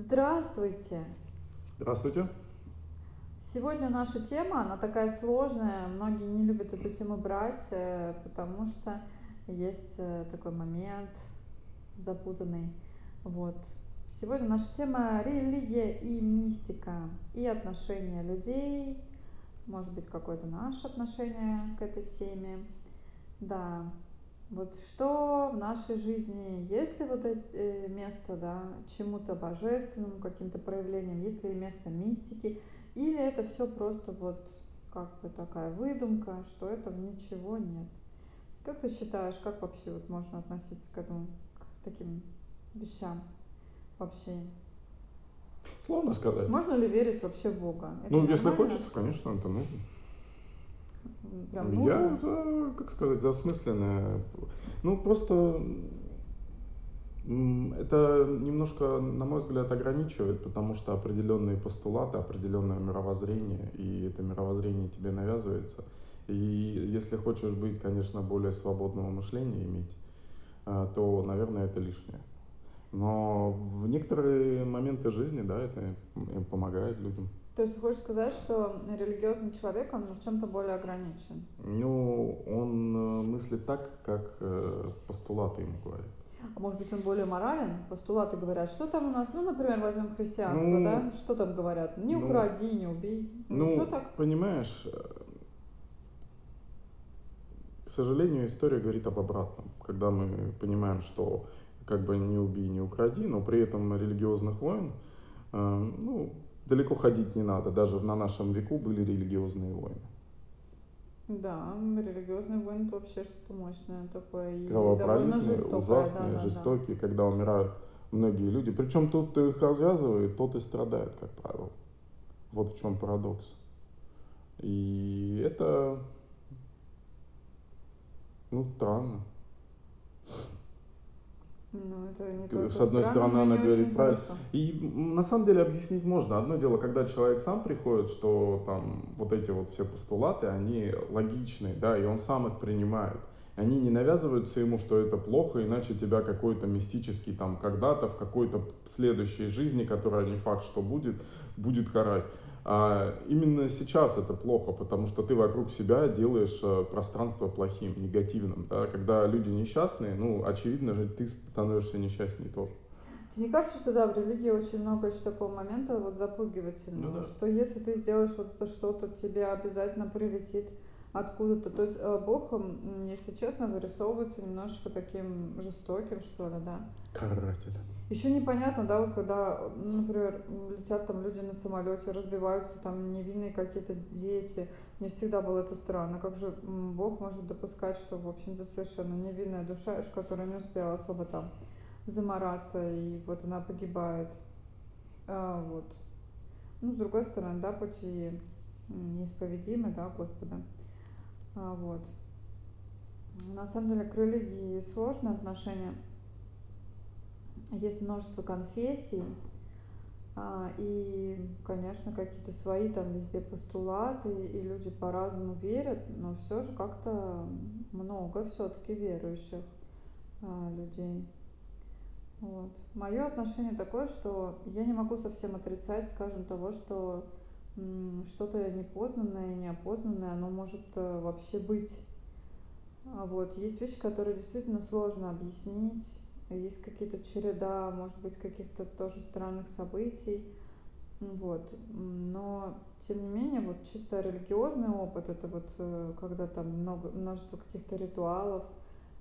Здравствуйте! Здравствуйте! Сегодня наша тема, она такая сложная, многие не любят эту тему брать, э, потому что есть э, такой момент запутанный. Вот. Сегодня наша тема религия и мистика, и отношения людей, может быть, какое-то наше отношение к этой теме. Да, вот что в нашей жизни, есть ли вот это э, место, да, чему-то божественному, каким-то проявлениям, есть ли место мистики, или это все просто вот как бы такая выдумка, что этого ничего нет. Как ты считаешь, как вообще вот можно относиться к этому, к таким вещам вообще? Сложно сказать. Можно ли верить вообще в Бога? Это ну, если хочется, конечно, это нужно. Прям нужно? Я за, как сказать, за осмысленное. Ну, просто это немножко, на мой взгляд, ограничивает, потому что определенные постулаты, определенное мировоззрение, и это мировоззрение тебе навязывается. И если хочешь быть, конечно, более свободного мышления иметь, э, то, наверное, это лишнее. Но в некоторые моменты жизни, да, это помогает людям. То есть ты хочешь сказать, что религиозный человек, он в чем-то более ограничен? Ну, он э, мыслит так, как э, постулаты ему говорят. А может быть, он более морален? Постулаты говорят, что там у нас, ну, например, возьмем христианство, ну, да? Что там говорят? Не ну, укради, не убей. Ну, ну что так? понимаешь, э, к сожалению, история говорит об обратном. Когда мы понимаем, что как бы не убей, не укради, но при этом религиозных войн, ну, далеко ходить не надо. Даже на нашем веку были религиозные войны. Да, религиозные войны это вообще что-то мощное такое. И довольно жестокое, ужасные, да, жестокие, да. когда умирают многие люди. Причем тот, кто их развязывает, тот и страдает, как правило. Вот в чем парадокс. И это, ну, странно. Ну, это не только С одной странно, стороны, она говорит правильно. Хорошо. И на самом деле объяснить можно. Одно дело, когда человек сам приходит, что там вот эти вот все постулаты, они логичные, да, и он сам их принимает. Они не навязываются ему, что это плохо, иначе тебя какой-то мистический там когда-то в какой-то следующей жизни, которая не факт, что будет, будет карать. А именно сейчас это плохо, потому что ты вокруг себя делаешь э, пространство плохим, негативным. Да? Когда люди несчастные, ну, очевидно же, ты становишься несчастнее тоже. Тебе не кажется, что да, в религии очень много еще такого момента вот запугивательного, ну, да. что если ты сделаешь вот это что-то, тебе обязательно прилетит откуда-то. То есть э, Бог, если честно, вырисовывается немножечко таким жестоким, что ли, да. Карателем. Еще непонятно, да, вот когда, например, летят там люди на самолете, разбиваются там невинные какие-то дети. Мне всегда было это странно. Как же Бог может допускать, что, в общем-то, совершенно невинная душа, которая не успела особо там замораться, и вот она погибает. А, вот. Ну, с другой стороны, да, пути неисповедимы, да, Господа. А, вот. На самом деле к религии сложное отношение. Есть множество конфессий, а, и, конечно, какие-то свои там везде постулаты, и люди по-разному верят, но все же как-то много все-таки верующих а, людей. Вот. Мое отношение такое, что я не могу совсем отрицать, скажем, того, что что-то непознанное, неопознанное, оно может э, вообще быть. А вот. Есть вещи, которые действительно сложно объяснить. Есть какие-то череда, может быть, каких-то тоже странных событий. Вот. Но, тем не менее, вот чисто религиозный опыт, это вот э, когда там много, множество каких-то ритуалов,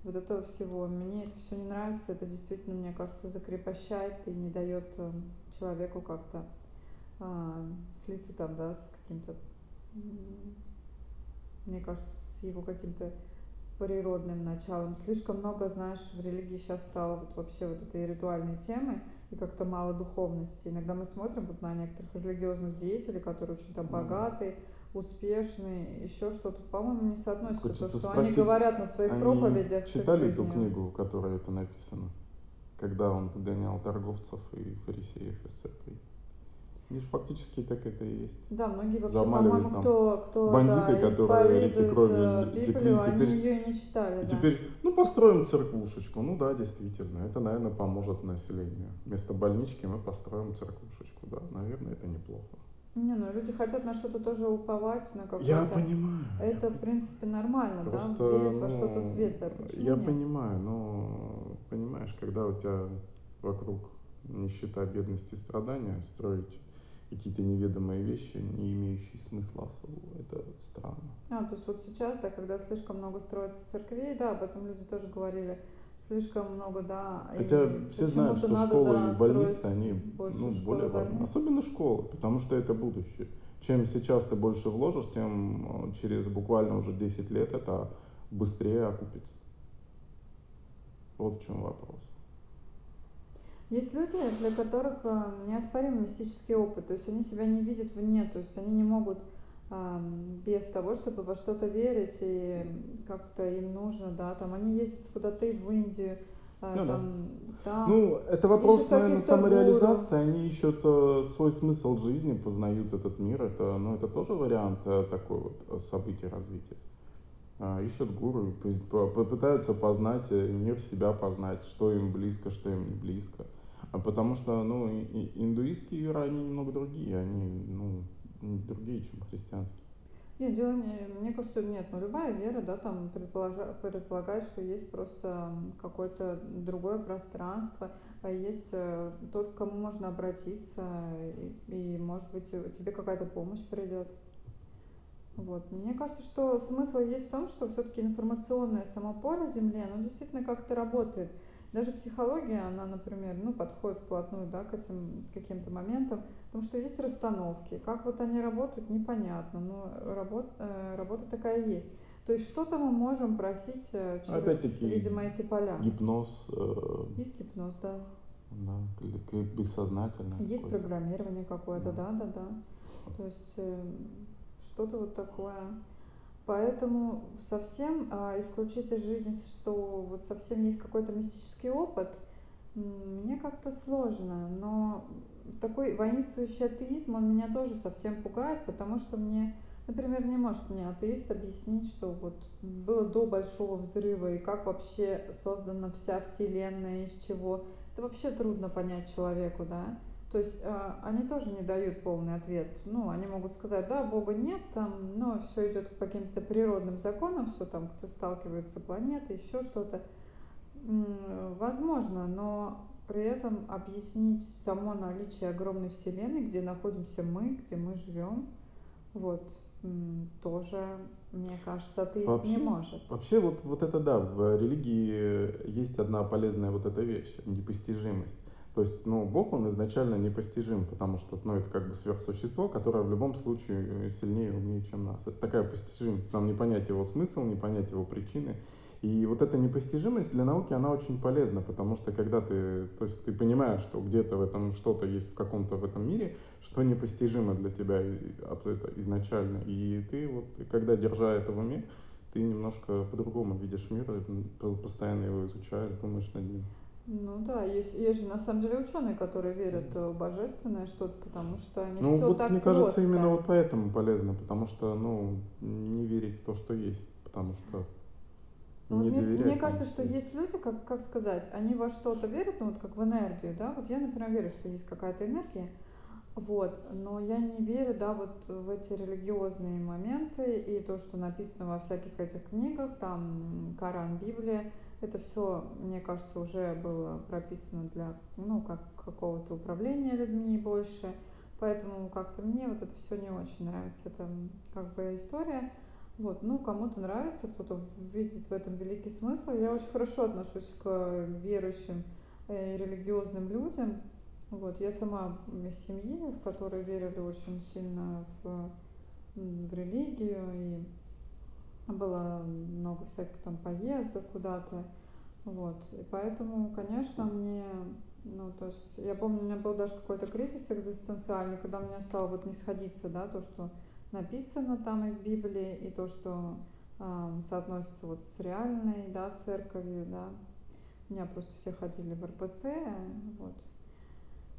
вот этого всего. Мне это все не нравится, это действительно, мне кажется, закрепощает и не дает э, человеку как-то слиться там, да, с каким-то, мне кажется, с его каким-то природным началом. Слишком много, знаешь, в религии сейчас стало вот вообще вот этой ритуальной темы и как-то мало духовности. Иногда мы смотрим вот на некоторых религиозных деятелей, которые очень там богатые, успешные, еще что-то, по-моему, не соотносится Хочется то, что спросить, они говорят на своих они проповедях. Читали эту книгу, в которой это написано? Когда он выгонял торговцев и фарисеев из церкви? Же фактически так это и есть. Да, многие вообще, по-моему, кто, кто бандиты, да, которые реки крови Библию, текли, теперь, они ее и не читали. И да. теперь, ну, построим церквушечку. Ну да, действительно, это, наверное, поможет населению. Вместо больнички мы построим церквушечку, да, наверное, это неплохо. Не, ну люди хотят на что-то тоже уповать, на какое-то... Я понимаю. Это, я в принципе, нормально, Просто, да, верить ну, во что-то светлое. Почему я нет? понимаю, но, понимаешь, когда у тебя вокруг нищета, бедность и страдания, строить какие-то неведомые вещи, не имеющие смысла особого, это странно. А, то есть вот сейчас, да, когда слишком много строится церквей, да, об этом люди тоже говорили, слишком много, да. Хотя все знают, что надо, школы да, и больницы, они больше ну, школ более важны. больниц. Особенно школы, потому что это будущее. Чем сейчас ты больше вложишь, тем э, через буквально уже 10 лет это быстрее окупится. Вот в чем вопрос. Есть люди, для которых э, неоспоримый мистический опыт, то есть они себя не видят вне, то есть они не могут без того, чтобы во что-то верить, и как-то им нужно, да, там они ездят куда-то и в Индию, э, Ну, там, да. там, ну, это вопрос, ищут наверное, самореализации. гуру. Они ищут э, свой смысл жизни, познают этот мир. Это, ну, это тоже вариант э, такой вот э, события развития. А, ищут гуру, попытаются познать мир, себя познать, что им близко, что им не близко. А потому что, ну, индуистские веры, они немного другие, они, ну, другие, чем христианские. Нет, дело не, мне кажется, нет, но любая вера, да, там предполагает, что есть просто какое-то другое пространство, а есть э, тот, к кому можно обратиться, и, и может быть, тебе какая-то помощь придет. Вот. Мне кажется, что смысл есть в том, что все-таки информационное само поле Земли, оно действительно как-то работает. Даже психология, она, например, ну, подходит вплотную да, к этим каким-то моментам, потому что есть расстановки. Как вот они работают, непонятно, но работа, э, работа такая есть. То есть что-то мы можем просить э, через, Опять-таки, видимо, эти поля. Гипноз. Э, есть гипноз, да. Да, бессознательно. Есть программирование какое-то, да, да, да. То есть э, что-то вот такое. Поэтому совсем а, исключить из жизни, что вот совсем есть какой-то мистический опыт, мне как-то сложно. Но такой воинствующий атеизм, он меня тоже совсем пугает, потому что мне, например, не может мне атеист объяснить, что вот было до Большого Взрыва и как вообще создана вся Вселенная, из чего. Это вообще трудно понять человеку, да. То есть э, они тоже не дают полный ответ. Ну, они могут сказать, да, Бога нет, там, но все идет по каким-то природным законам, все там, кто сталкивается планеты, еще что-то. Возможно, но при этом объяснить само наличие огромной вселенной, где находимся мы, где мы живем, вот, тоже, мне кажется, атеист вообще, не может. Вообще, вот, вот это да, в религии есть одна полезная вот эта вещь, непостижимость. То есть, ну, Бог, он изначально непостижим, потому что, ну, это как бы сверхсущество, которое в любом случае сильнее и умнее, чем нас. Это такая постижимость. Нам не понять его смысл, не понять его причины. И вот эта непостижимость для науки, она очень полезна, потому что когда ты, то есть ты понимаешь, что где-то в этом что-то есть в каком-то в этом мире, что непостижимо для тебя это изначально. И ты вот, когда держа это в уме, ты немножко по-другому видишь мир, постоянно его изучаешь, думаешь над ним. Ну да, есть, есть же на самом деле ученые, которые верят в божественное что-то, потому что они ну, все вот, так мне просто. кажется, именно вот поэтому полезно, потому что, ну, не верить в то, что есть, потому что ну, не мне, мне кажется, что есть люди, как, как сказать, они во что-то верят, ну вот как в энергию, да, вот я, например, верю, что есть какая-то энергия, вот, но я не верю, да, вот в эти религиозные моменты и то, что написано во всяких этих книгах, там Коран, Библия, это все, мне кажется, уже было прописано для, ну, как какого-то управления людьми больше. Поэтому как-то мне вот это все не очень нравится. Это как бы история. Вот, ну, кому-то нравится, кто-то видит в этом великий смысл. Я очень хорошо отношусь к верующим э, и религиозным людям. Вот, я сама из семьи, в которой верили очень сильно в, в религию и было много всяких там поездок куда-то. Вот. И поэтому, конечно, мне, ну, то есть, я помню, у меня был даже какой-то кризис экзистенциальный, когда у меня стало вот не сходиться, да, то, что написано там и в Библии, и то, что э, соотносится вот с реальной, да, церковью, да. У меня просто все ходили в РПЦ, вот.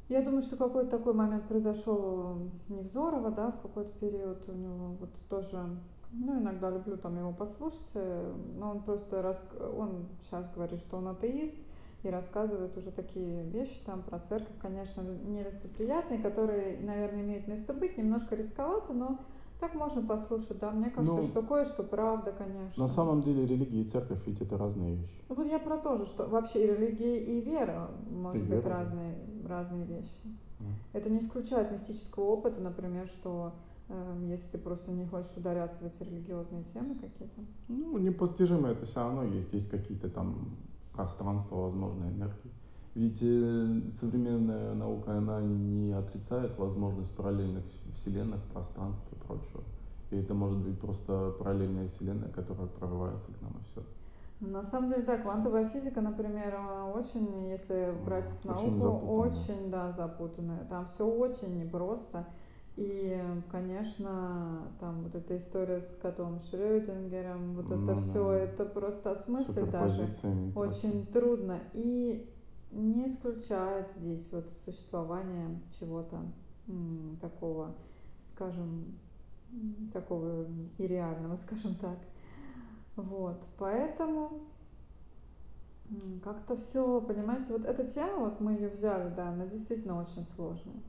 Я думаю, что какой-то такой момент произошел Невзорова, да, в какой-то период у него вот тоже Ну, иногда люблю там его послушать, э, но он просто, рас... он сейчас говорит, что он атеист, и рассказывает уже такие вещи там про церковь, конечно, нелицеприятные, которые, наверное, имеют место быть, немножко рисковато, но так можно послушать, да, мне кажется, Ну, что кое-что правда, на конечно. самом деле религия и церковь ведь это разные вещи. Вот я про то же, что вообще и религия, и вера, может И быть, вера, разные, разные вещи. Да. Это не исключает мистического опыта, например, что если ты просто не хочешь ударяться в эти религиозные темы какие-то. Ну, непостижимо это все равно есть. Есть какие-то там пространства, возможно, энергии. Ведь э, современная наука, она не отрицает возможность параллельных вселенных, пространств и прочего. И это может быть просто параллельная вселенная, которая прорывается к нам и все. На самом деле, да, квантовая физика, например, э, очень, если брать Очень науку, запутанная. очень, да, запутанная. Там все очень непросто. И, конечно, там вот эта история с котом Шрёдингером, вот Ну это да. все, это просто осмыслить даже очень трудно. И не исключает здесь вот существование чего-то м, такого, скажем, такого и реального, скажем так. Вот, поэтому как-то все, понимаете, вот эта тема, вот мы ее взяли, да, она действительно очень сложная.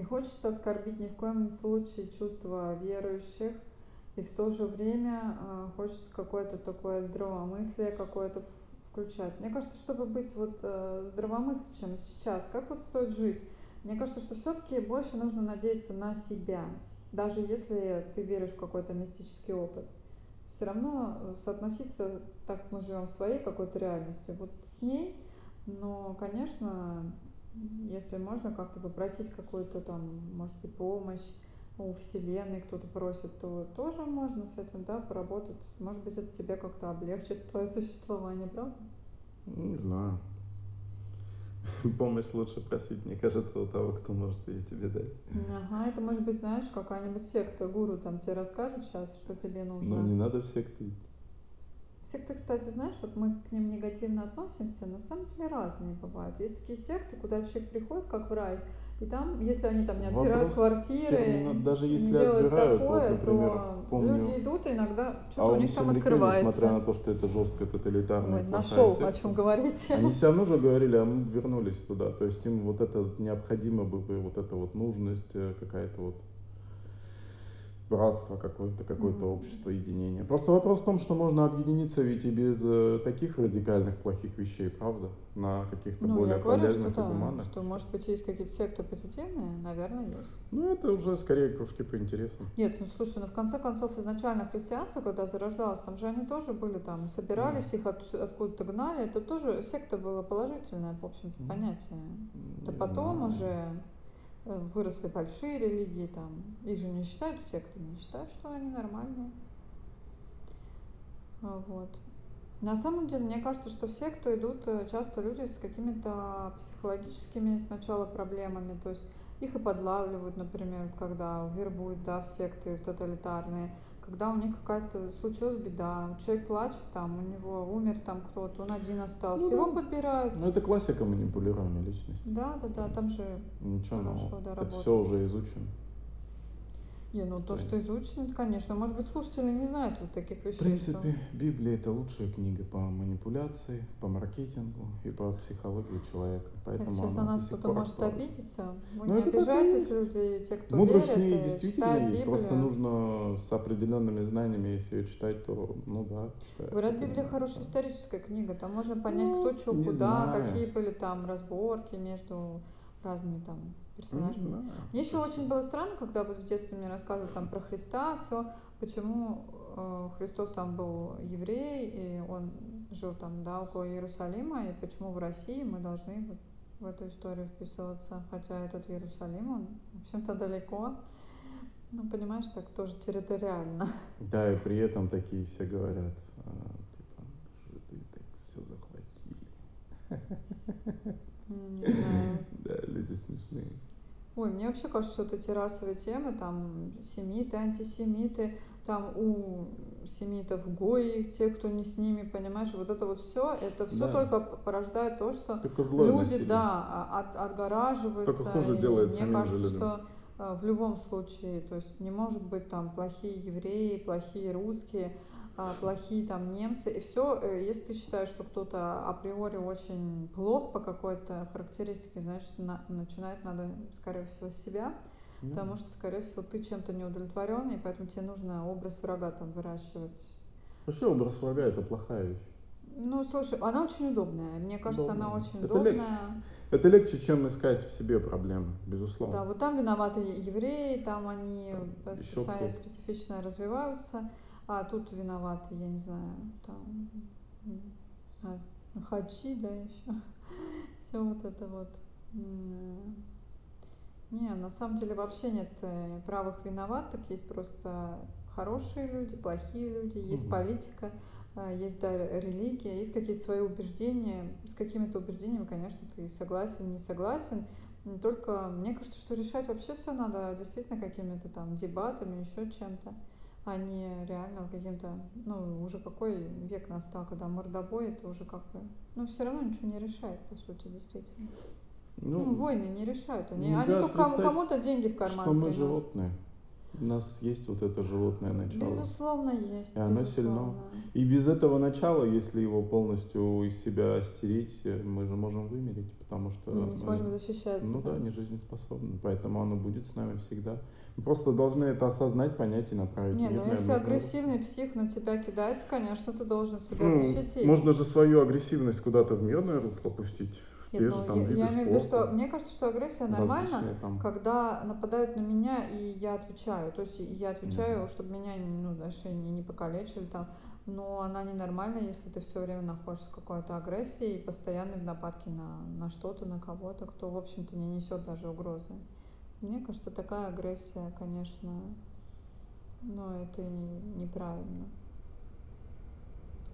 Не хочется оскорбить ни в коем случае чувства верующих, и в то же время э, хочется какое-то такое здравомыслие какое-то включать. Мне кажется, чтобы быть вот э, здравомыслящим сейчас, как вот стоит жить? Мне кажется, что все-таки больше нужно надеяться на себя, даже если ты веришь в какой-то мистический опыт. Все равно э, соотноситься, так мы живем в своей какой-то реальности, вот с ней, но, конечно, если можно как-то попросить какую-то там, может быть, помощь у Вселенной, кто-то просит, то тоже можно с этим, да, поработать. Может быть, это тебе как-то облегчит твое существование, правда? Ну, Не знаю. Помощь лучше просить, мне кажется, у того, кто может ее тебе дать. Ага, это может быть, знаешь, какая-нибудь секта, гуру там тебе расскажет сейчас, что тебе нужно. Но не надо в секты идти. Секты, кстати, знаешь, вот мы к ним негативно относимся, на самом деле разные бывают. Есть такие секты, куда человек приходит как в рай, и там, если они там не отбирают Вопрос квартиры, термина- даже не если делают отбирают, вот, такое, например, то помню люди идут, и иногда А что-то у них там открывается. несмотря на то, что это жесткая тоталитарная Ой, нашел, о секта, чем говорить. они все равно же говорили, а мы вернулись туда. То есть им вот это вот необходимо было, вот эта вот нужность, э, какая-то вот братство какое-то, какое-то общество, единение. Просто вопрос в том, что можно объединиться ведь и без э, таких радикальных плохих вещей, правда? На каких-то Ну, более я говорю, что полезных и да, гуманных что, может быть, есть какие-то секты позитивные, наверное, есть. Ну, это уже скорее кружки по интересам. Нет, ну слушай, ну в конце концов изначально христианство, когда зарождалось, там же они тоже были там, собирались, их от- откуда-то гнали, это тоже секта была положительное, в общем-то, М. понятие. Это потом знаю. уже выросли большие религии, там, их же не считают сектами, считают, что они нормальные. А, Вот. На самом деле, мне кажется, что все, кто идут, э, часто люди с какими-то психологическими сначала проблемами, то есть их и подлавливают, например, когда вербуют, да, в секты в тоталитарные, когда у них какая-то случилась беда, человек плачет, там, у него умер там кто-то, он один остался, Ну его да. подбирают. Ну, это классика манипулирования личности. Да, да, да, там же Ничего хорошо, нового. да, Это работает. все уже изучено. Не, ну то, То что есть- изучено, конечно. Может быть, слушатели не знают вот таких В вещей. принципе, Библия это лучшая книга по манипуляции, по маркетингу и по психологии человека. что... Поэтому сейчас на она нас до сих кто-то может актуальна. обидеться. Вы Ну, не обижайтесь, люди, те, кто Мудрость в верит, ней и действительно читает есть. Библию. Просто нужно с определенными знаниями, если ее читать, то, ну да, читаю. Говорят, Библия хорошая да. историческая книга. Там можно понять, Ну, кто что, куда, знаю. какие были там разборки между разными там Не персонажами. знаю. Мне еще очень было странно, когда вот в детстве мне рассказывали там про Христа, все, почему э, Христос там был еврей, и он жил там, да, около Иерусалима, и почему в России мы должны вот в эту историю вписываться, хотя этот Иерусалим, он, в общем-то, далеко. Ну, понимаешь, так тоже территориально. Да, и при этом такие все говорят, а, типа, жиды так все захватили. Не знаю. Да, люди смешные. Ой, мне вообще кажется, что вот эти расовые темы, там, семиты, антисемиты, там у семитов гои, те, кто не с ними, понимаешь, вот это вот все, это все Да. только порождает то, что Только люди, насилие. да, а- от, отгораживаются. Только хуже и делает мне же кажется, людям. что э, в любом случае, то есть не может быть там плохие евреи, плохие русские, плохие там немцы. И все, э, если ты считаешь, что кто-то априори очень плох по какой-то характеристике, значит, на, начинать надо, скорее всего, с себя, Ну, потому что, скорее всего, ты чем-то не удовлетворен, и поэтому тебе нужно образ врага там выращивать. Вообще образ врага это плохая вещь. Ну, слушай, она очень удобная. Мне кажется, она Удобно. очень Это легче. удобная. Это легче, чем искать в себе проблемы, Да, безусловно. вот там виноваты евреи, там они Там кто-то. специфично развиваются, а тут виноваты, я не знаю, там а, хачи, да, еще. Все вот это вот. Не, на самом деле вообще нет э, правых виноватых, есть просто хорошие люди, плохие люди, есть Мгм. политика, э, есть да, религия, есть какие-то свои убеждения. С какими-то убеждениями, конечно, ты согласен, не согласен. Только мне кажется, что решать вообще все надо действительно какими-то там дебатами, еще чем-то, а не реально каким-то, ну, уже какой век настал, когда мордобой, это уже как бы, ну, все равно ничего не решает, по сути, действительно. Ну, Ну, войны не решают. Они, они только кому-то деньги в что карман мы приносят. животные. У нас есть вот это животное начало. Безусловно, есть. И оно сильно. безусловно. И без этого начала, если его полностью из себя стереть, мы же можем вымереть, потому что Мы не мы, сможем защищаться. ну да. да, не жизнеспособны. Поэтому оно будет с нами всегда. Мы просто должны это осознать, понять и направить Не, в ну если нужное агрессивный псих на тебя кидается, конечно, ты должен себя Ну, защитить. можно же свою агрессивность куда-то в мирное русло пустить. Нет, же там я, виды я имею в виду, что мне кажется, что агрессия там. когда нападают на меня, и я отвечаю. То есть я отвечаю, Мгм. чтобы меня, ну, знаешь, не, не покалечили там. Но она ненормальна, если ты все время находишься в какой-то агрессии и постоянной в нападке на, на что-то, на кого-то, кто, в общем-то, не несет даже угрозы. Мне кажется, такая агрессия, конечно, ну, это неправильно.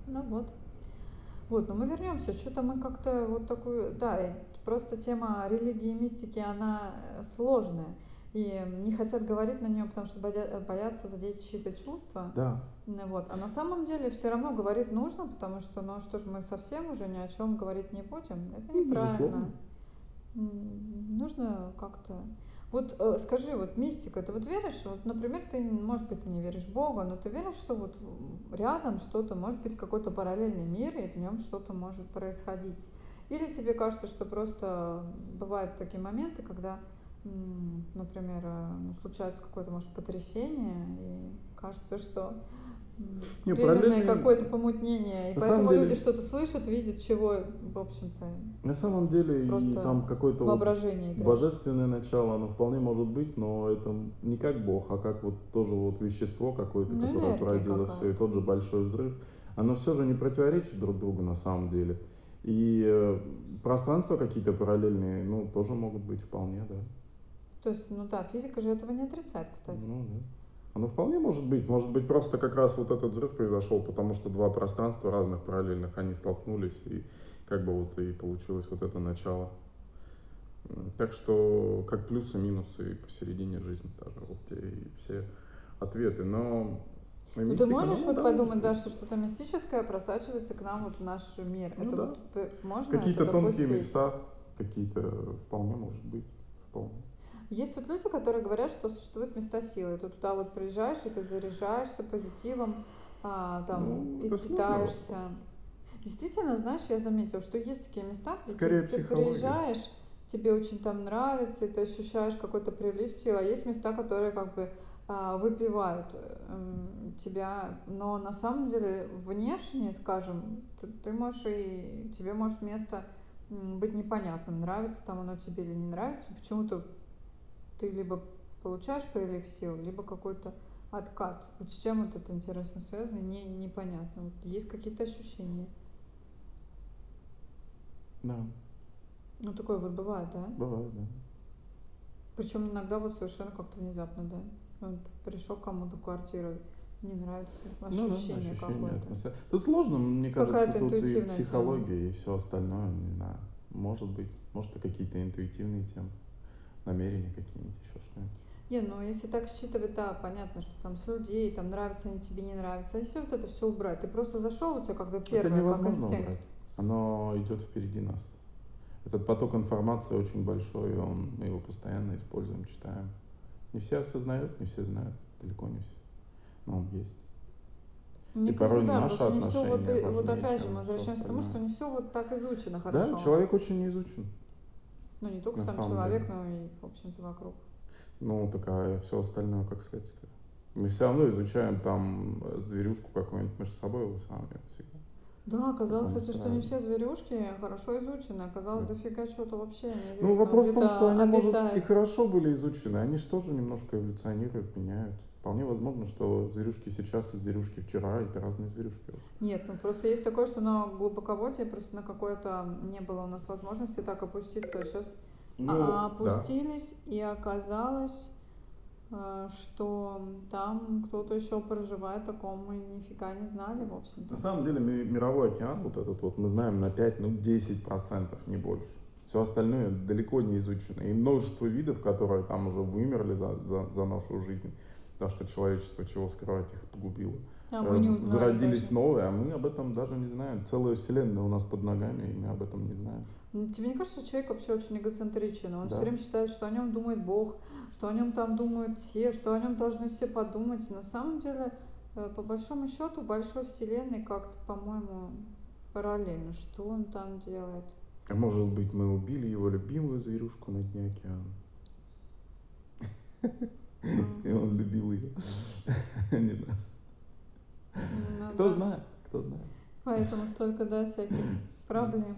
Ну вот. Вот, но мы вернемся. Что-то мы как-то вот такую... Да, просто тема религии и мистики, она э, сложная. И не хотят говорить на нее, потому что бодя- боятся задеть чьи-то чувства. Да. Вот. А на самом деле все равно говорить нужно, потому что, ну что ж, мы совсем уже ни о чем говорить не будем. Это неправильно. безусловно. Нужно как-то... Вот э, скажи, вот мистика, ты вот веришь, вот, например, ты, может быть, ты не веришь в Бога, но ты веришь, что вот рядом что-то, может быть, какой-то параллельный мир, и в нем что-то может происходить? Или тебе кажется, что просто бывают такие моменты, когда, например, э, случается какое-то, может, потрясение, и кажется, что Не, временное какое-то помутнение, и На поэтому деле- люди что-то слышат, видят, чего, в общем-то, На самом деле и там какое-то вот воображение играет. божественное начало, оно вполне может быть, но это не как Бог, а как вот тоже вот вещество какое-то, Ну, которое породило все, и тот же большой взрыв. Оно все же не противоречит друг другу на самом деле. И э, пространства какие-то параллельные, ну, тоже могут быть вполне, да. То есть, ну да, физика же этого не отрицает, кстати. Ну, да. Оно вполне может быть. Может быть, просто как раз вот этот взрыв произошел, потому что два пространства разных параллельных, они столкнулись, и как бы вот и получилось вот это начало. Так что как плюсы, минусы и посередине жизни тоже. Вот и все ответы. Но Ну, ты мистика, можешь ну, вот да, подумать, да, что что-то мистическое просачивается к нам вот в наш мир. Ну это да. вот можно Какие-то тонкие допустить? места, какие-то вполне может быть. Вполне. Есть вот люди, которые говорят, что существуют места силы. Ты туда вот приезжаешь, и ты заряжаешься позитивом, а, там, Ну, питаешься. Действительно, знаешь, я заметила, что есть такие места, где Скорее ты, ты приезжаешь, тебе очень там нравится, и ты ощущаешь какой-то прилив сил, а есть места, которые как бы а, выпивают эм, тебя, но на самом деле внешне, скажем, ты, ты можешь и тебе может место быть непонятным, нравится там оно тебе или не нравится, почему-то ты либо получаешь прилив сил, либо какой-то откат. Вот с чем вот это интересно связано, не, непонятно. Вот есть какие-то ощущения. Да, Ну, такое вот бывает, да? бывает, да. Причем иногда вот совершенно как-то внезапно, да? Вот пришел кому-то квартиру, не нравится Ну да, ощущение ощущение, какое-то. атмосфера. Тут сложно, мне кажется, тут и психология, и все остальное, не знаю. Может быть, может и какие-то интуитивные темы, намерения какие-нибудь, еще что-нибудь. Не, ну если так считывать, да, понятно, что там с людей, там нравятся они тебе, не нравятся. А если вот это все убрать, ты просто зашел, у тебя как бы Это первое, как невозможно убрать. Оно идет впереди нас. Этот поток информации очень большой, и он, мы его постоянно используем, читаем. Не все осознают, не все знают, далеко не все. Но он есть. Мне И кажется, порой да, наши просто не все вот, отношения и- вот опять же мы возвращаемся к тому, что не все вот так изучено хорошо. Да, человек очень не изучен. Ну, не только на сам человек, деле. но и, в общем-то, вокруг. Ну, так а все остальное как сказать-то? Мы все равно изучаем там э, зверюшку какую-нибудь между собой с вами всегда. Да, оказалось, кстати, что не все зверюшки хорошо изучены. Оказалось, Да. дофига чего-то вообще. Ну, вопрос в том, что они, может, и обитает. хорошо были изучены, они же тоже немножко эволюционируют, меняют. Вполне возможно, что зверюшки сейчас и зверюшки вчера, это разные зверюшки. Нет, ну просто есть такое, что на глубоководье просто на какое-то не было у нас возможности так опуститься. Сейчас Ну, а- да. опустились, и оказалось, э, что там кто-то еще проживает, о ком мы нифига не знали, в общем-то. На самом деле ми- мировой океан, вот этот вот, мы знаем на 5, ну 10 процентов, не больше. Все остальное далеко не изучено. И множество видов, которые там уже вымерли за, за, за нашу жизнь. Потому что человечество, чего скрывать, их погубило. А мы не Э, узнали Зародились даже. новые, а мы об этом даже не знаем. Целая вселенная у нас под ногами, и мы об этом не знаем. Ну, Тебе не кажется, что человек вообще очень эгоцентричен? Он Да. все время считает, что о нем думает Бог, что о нем там думают те, что о нем должны все подумать. И на самом деле, э, по большому счету, большой вселенной как-то, по-моему, параллельно. Что он там делает? А может быть, мы убили его любимую зверюшку на дне океана. И он любил ее, а не нас. ну Кто да. знает, кто знает. Поэтому столько, да, всяких проблем.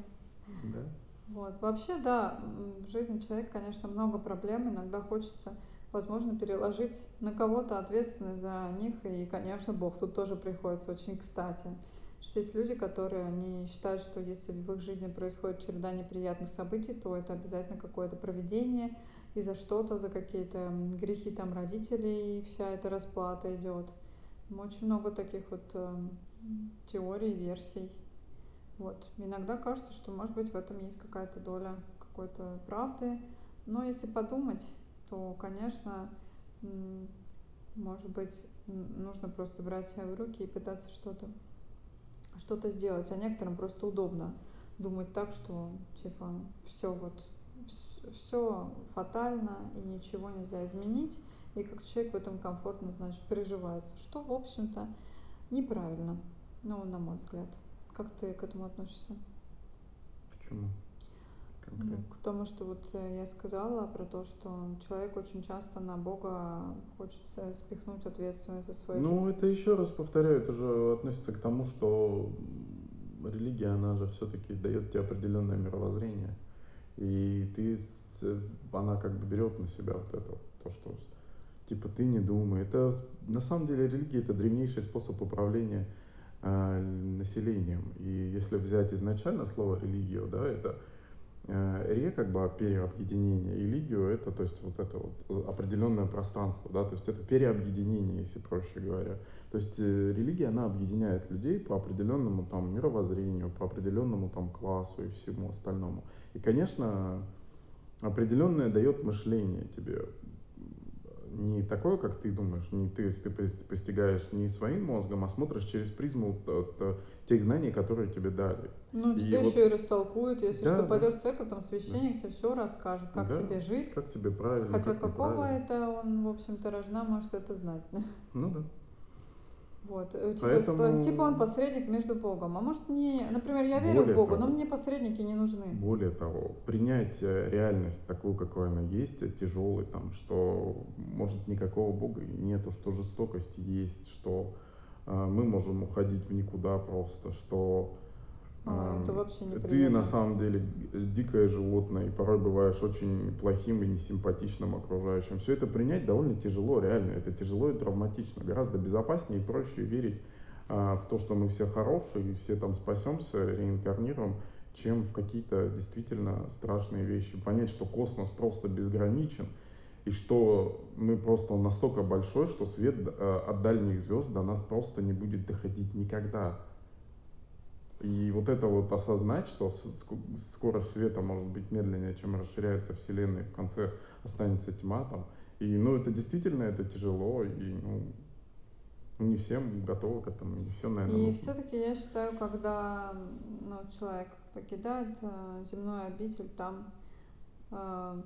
Да. Вот. Вообще, да, в жизни человека, конечно, много проблем. Иногда хочется, возможно, переложить на кого-то ответственность за них. И, конечно, Бог тут тоже приходится очень кстати. Что есть люди, которые они считают, что если в их жизни происходит череда неприятных событий, то это обязательно какое-то проведение, и за что-то, за какие-то грехи там родителей вся эта расплата идет. Очень много таких вот эм, теорий, версий. Вот. Иногда кажется, что, может быть, в этом есть какая-то доля какой-то правды. Но если подумать, то, конечно, может быть, нужно просто брать себя в руки и пытаться что-то что-то сделать. А некоторым просто удобно думать так, что типа все вот все фатально и ничего нельзя изменить. И как человек в этом комфортно, значит, приживается. Что, в общем-то, неправильно. Ну, на мой взгляд. Как ты к этому относишься? К чему? Ну, к тому, что вот э, я сказала про то, что человек очень часто на Бога хочет э, спихнуть ответственность за свою Ну, жизнь. это еще раз повторяю, это же относится к тому, что религия, она же все-таки дает тебе определенное мировоззрение. И ты, она как бы берет на себя вот это, то, что типа ты не думай. Это на самом деле религия это древнейший способ управления э, населением. И если взять изначально слово религию, да, это ре как бы переобъединение, и лигио это, то есть вот это вот э, определенное пространство, да, то есть это переобъединение, если проще говоря. То есть э, религия, она объединяет людей по определенному там мировоззрению, по определенному там классу и всему остальному. И, конечно, определенное дает мышление тебе. Не такое, как ты думаешь, не ты, ты пос- постигаешь не своим мозгом, а смотришь через призму т- тех знаний, которые тебе дали. Ну, И тебе вот- еще и растолкуют, если Да, что, да. пойдешь в церковь, там священник тебе все расскажет, как Да, тебе жить. Как тебе правильно, Хотя как какого это он, в общем-то, рожна может это знать. Ну да. Вот. э, Типа, Поэтому- типа он посредник между Богом. А может мне, например, я верю Более в Бога, но того. мне посредники не нужны. Более того, принять э, реальность такую, какой она есть, э, тяжелой, там, что может никакого Бога нету, что жестокость есть, что э, мы можем уходить в никуда просто, что А, это э, вообще ты неприятно. на самом деле г- дикое животное и порой бываешь очень плохим и несимпатичным окружающим. Все это принять довольно тяжело, реально. Это тяжело и травматично. Гораздо безопаснее и проще верить а, в то, что мы все хорошие и все там спасемся, реинкарнируем, чем в какие-то действительно страшные вещи. Понять, что космос просто безграничен, и что мы просто настолько большой, что свет э, от дальних звезд до нас просто не будет доходить никогда. И вот это вот осознать, что скорость света может быть медленнее, чем расширяется Вселенная, и в конце останется тьма там. И, ну, это действительно, это тяжело, и, ну, не всем готовы к этому, не всем, наверное, И нужно. все-таки я считаю, когда ну, человек покидает э, земную обитель, там э,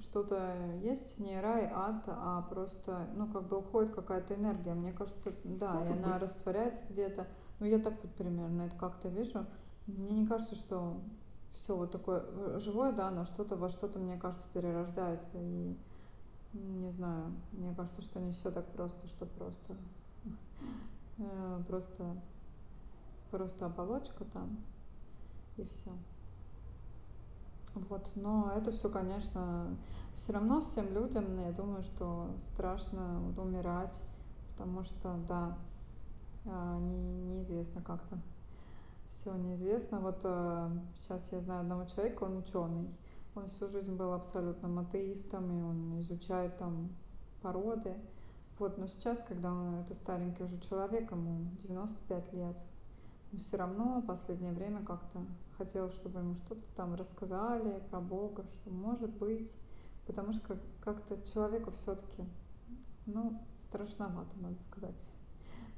что-то есть, не рай, ад, а просто, ну, как бы уходит какая-то энергия. Мне кажется, да, и Может она быть. растворяется где-то. Ну, я так вот примерно это как-то вижу. Мне не кажется, что все вот такое э, живое, да, но что-то во что-то, мне кажется, перерождается. И не знаю, мне кажется, что не все так просто, что просто э, просто просто оболочка там и все. Вот, но это все, конечно, все равно всем людям, я думаю, что страшно умирать, потому что, да, не, неизвестно как-то. Все неизвестно. Вот э, сейчас я знаю одного человека, он ученый. Он всю жизнь был абсолютно атеистом, и он изучает там породы. Вот, но сейчас, когда он это старенький уже человек, ему 95 лет, но все равно последнее время как-то хотел, чтобы ему что-то там рассказали про Бога, что может быть. Потому что как-то человеку все-таки, ну, страшновато, надо сказать.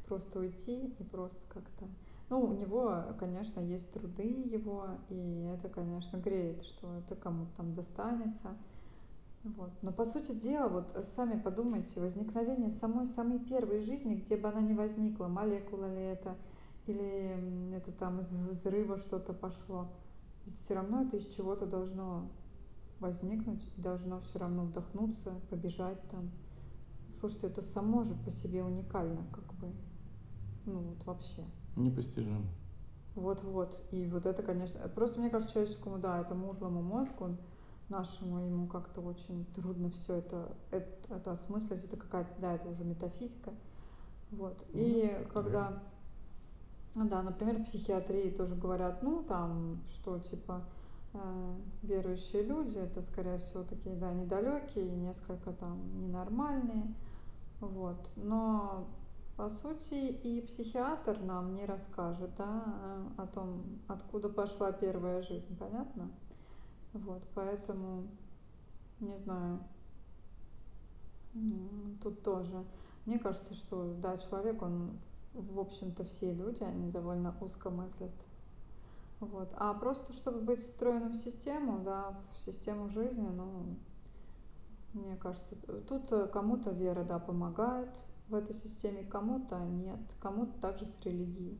Просто уйти и просто как-то... Ну, у него, конечно, есть труды его, и это, конечно, греет, что это кому-то там достанется. Вот. Но по сути дела, вот сами подумайте, возникновение самой самой первой жизни, где бы она ни возникла, молекула ли это, или это там из взрыва что-то пошло. Ведь все равно это из чего-то должно возникнуть, должно все равно вдохнуться, побежать там. Слушайте, это само же по себе уникально, как бы. Ну вот вообще. Непостижимо. Вот-вот. И вот это, конечно, просто мне кажется, человеческому, да, этому утлому мозгу нашему, ему как-то очень трудно все это, это, это осмыслить. Это какая-то, да, это уже метафизика. Вот. И Ну, когда верно. Ну да, например, в психиатрии тоже говорят, ну там, что типа э, верующие люди, это скорее всего такие, да, недалекие, несколько там ненормальные, вот. Но по сути и психиатр нам не расскажет, да, о том, откуда пошла первая жизнь, понятно? Вот, поэтому, не знаю, тут тоже. Мне кажется, что, да, человек, он, в общем-то, все люди, они довольно узко мыслят. Вот. А просто, чтобы быть встроенным в систему, да, в систему жизни, ну, мне кажется, тут э, кому-то вера, да, помогает в этой системе, кому-то нет, кому-то также с религией.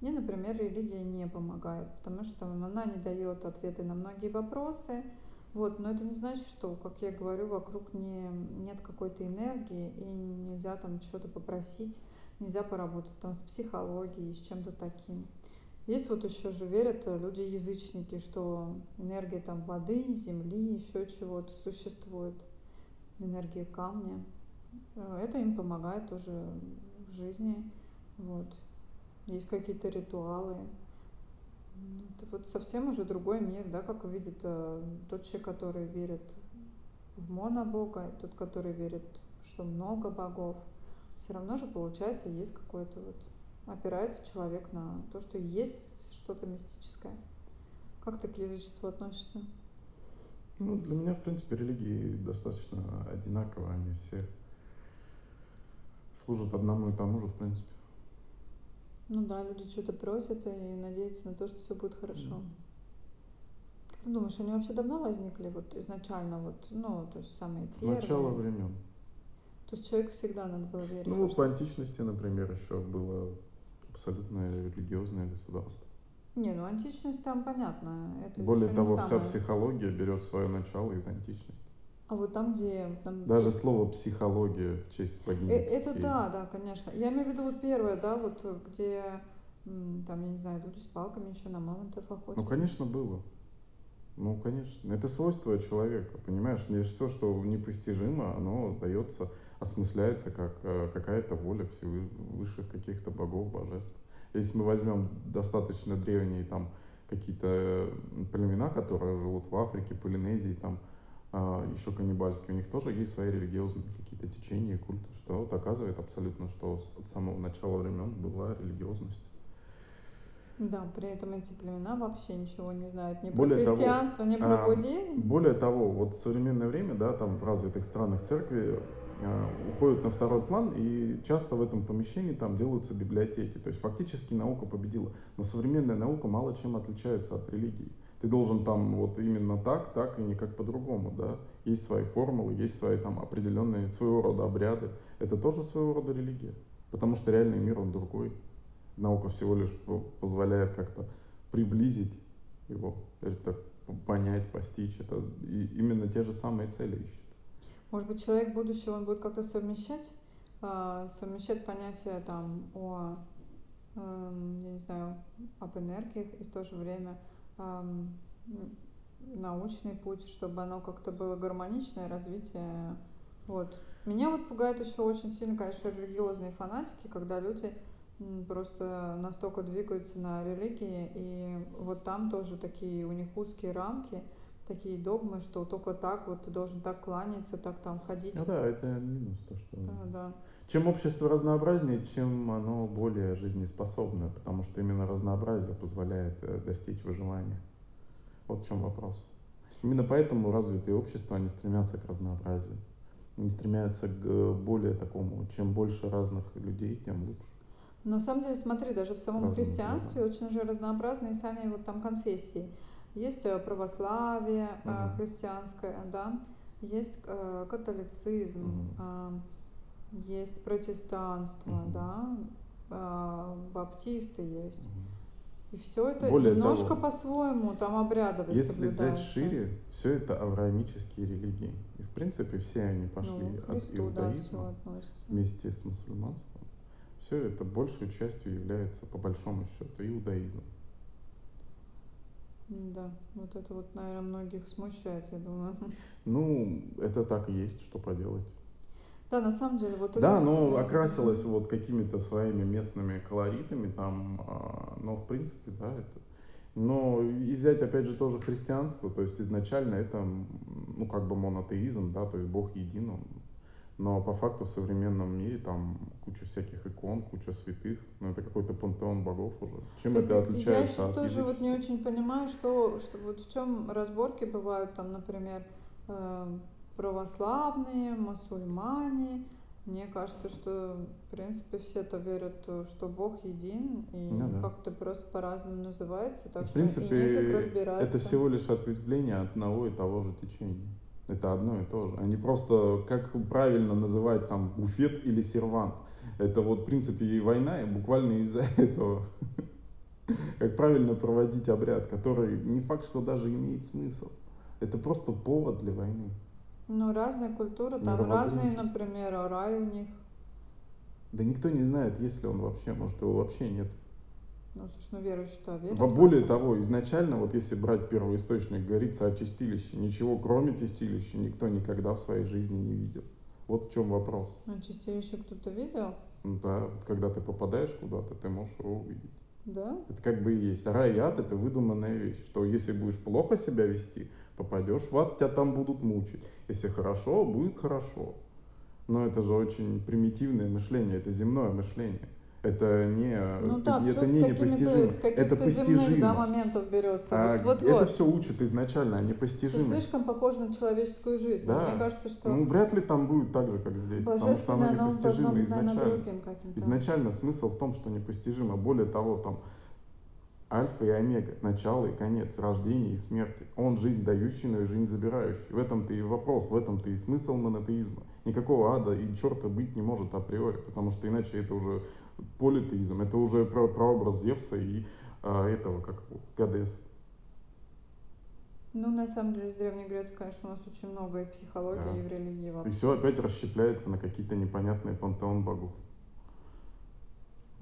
Мне, например, религия не помогает, потому что она не дает ответы на многие вопросы, вот, но это не значит, что, как я говорю, вокруг не, нет какой-то энергии и нельзя там что-то попросить, нельзя поработать там с психологией, с чем-то таким. Есть вот еще же верят люди-язычники, что энергия там воды, земли, еще чего-то существует, энергия камня. Э, это им помогает тоже в жизни. Вот. Есть какие-то ритуалы. Это вот совсем уже другой мир, да, как видит э, тот человек, который верит в монобога, и тот, который верит, что много богов. Все равно же получается есть какой-то вот опирается человек на то, что есть что-то мистическое. Как ты к язычеству относишься? Ну, для меня, в принципе, религии достаточно одинаково, они все служат одному и тому же, в принципе. Ну да, люди что-то просят и надеются на то, что все будет хорошо. Mm. Как ты думаешь, они вообще давно возникли, вот изначально, вот, ну, то есть самые С первые? начала времен. То есть человеку всегда надо было верить Ну в античности, например, еще было абсолютное религиозное государство. Не, ну античность там понятно, это Более того, вся самое. психология берет свое начало из античности. А вот там, где там Даже слово психология в честь Э, богини Это Психеи. да, да, конечно. Я имею в виду вот первое, да, вот э, где там, я не знаю, люди с палками еще на мамонтов Ну, охотились. конечно, было. Ну, конечно. Это свойство человека, понимаешь? Не все, что непостижимо, оно дается, осмысляется как э, какая-то воля высших каких-то богов, божеств. Если мы возьмем достаточно древние там какие-то э, племена, которые живут в Африке, Полинезии, там еще каннибальские, у них тоже есть свои религиозные какие-то течения, культы, что доказывает абсолютно, что от самого начала времен была религиозность. Да, при этом эти племена вообще ничего не знают ни про Более того, христианство, ни про а, буддизм. более того, вот в современное время, да, там в развитых странах церкви а, уходят на второй план, и часто в этом помещении там делаются библиотеки. То есть фактически наука победила. Но современная наука мало чем отличается от религии. Ты должен там вот именно так, так и никак по-другому, да. Есть свои формулы, есть свои там определенные своего рода обряды. Это тоже своего рода религия. Потому что реальный мир, он другой. Наука всего лишь позволяет как-то приблизить его, это понять, постичь. Это именно те же самые цели ищет. Может быть, человек будущего, он будет как-то совмещать, а, совмещать понятия там о, эм, я не знаю, об энергиях и в то же время научный путь, чтобы оно как-то было гармоничное развитие. Вот. Меня вот пугает еще очень сильно, конечно, религиозные фанатики, когда люди просто настолько двигаются на религии, и вот там тоже такие у них узкие рамки, такие догмы, что только так вот ты должен так кланяться, так там ходить. Ну да, это минус то, что а, да. Чем общество разнообразнее, чем оно более жизнеспособное, потому что именно разнообразие позволяет э, достичь выживания. Вот в чем вопрос. Именно поэтому развитые общества, они стремятся к разнообразию. Они стремятся к э, более такому, чем больше разных людей, тем лучше. На самом деле, смотри, даже в самом христианстве взглядом. очень же разнообразные сами вот там конфессии. Есть э, православие uh-huh. христианское, да, есть католицизм, uh-huh. Есть протестанство, uh-huh. да, э, баптисты есть. Uh-huh. И все это Более немножко по-своему там обрядово Если взять шире, все это авраамические религии. И в принципе все они пошли ну, Христу, от иудаизма да, вместе с мусульманством. Все это большей частью является по большому счету иудаизмом. Да, вот это вот, наверное, многих смущает, я думаю. Ну, это так и есть, что поделать. Да, на самом деле, вот Да, но окрасилось вот какими-то своими местными колоритами там, а, но в принципе, да, это. Но и взять опять же тоже христианство, то есть изначально это, ну как бы монотеизм, да, то есть Бог един, он но по факту в современном мире там куча всяких икон, куча святых, ну это какой-то пантеон богов уже. Чем так это отличается я от тоже вот не очень понимаю, что, что вот в чем разборки бывают там, например, э, православные, мусульмане. Мне кажется, что в принципе все то верят, что Бог един и ну, да. как-то просто по-разному называется, так в что принципе, и нефиг разбираться. Это всего лишь ответвление от одного и того же течения. Это одно и то же. Они просто, как правильно называть там буфет или сервант. Это вот, в принципе, и война, и буквально из-за этого. Как правильно проводить обряд, который не факт, что даже имеет смысл. Это просто повод для войны. Ну, разные культуры, там разные, например, рай у них. Да никто не знает, есть ли он вообще, может его вообще нет. Ну, слушай, ну верующие-то верят. Более того, изначально, вот если брать первый источник, говорится о чистилище. Ничего кроме чистилища никто никогда в своей жизни не видел. Вот в чем вопрос. А чистилище кто-то видел? Ну да, вот когда ты попадаешь куда-то, ты можешь его увидеть. Да? Это как бы и есть. Рай и ад это выдуманная вещь, что если будешь плохо себя вести, попадешь в ад, тебя там будут мучить. Если хорошо, будет хорошо. Но это же очень примитивное мышление, это земное мышление это не, ну, да, это не непостижимо. С это постижимо. Да, моментов берется. А, вот, вот, это вот. все учат изначально, а непостижимо. Это слишком похоже на человеческую жизнь. Да. Мне кажется, что... Ну, вряд ли там будет так же, как здесь. Потому что оно непостижимо изначально. Изначально смысл в том, что непостижимо. Более того, там альфа и омега, начало и конец, рождение и смерти. Он жизнь дающий, но и жизнь забирающий. В этом-то и вопрос, в этом-то и смысл монотеизма. Никакого ада и черта быть не может априори, потому что иначе это уже политеизм, это уже про прообраз Зевса и а, этого, как Гадес. Ну, на самом деле, с Древней Греции, конечно, у нас очень много и в психологии, да. и в религии вообще. И все опять расщепляется на какие-то непонятные пантеон богов.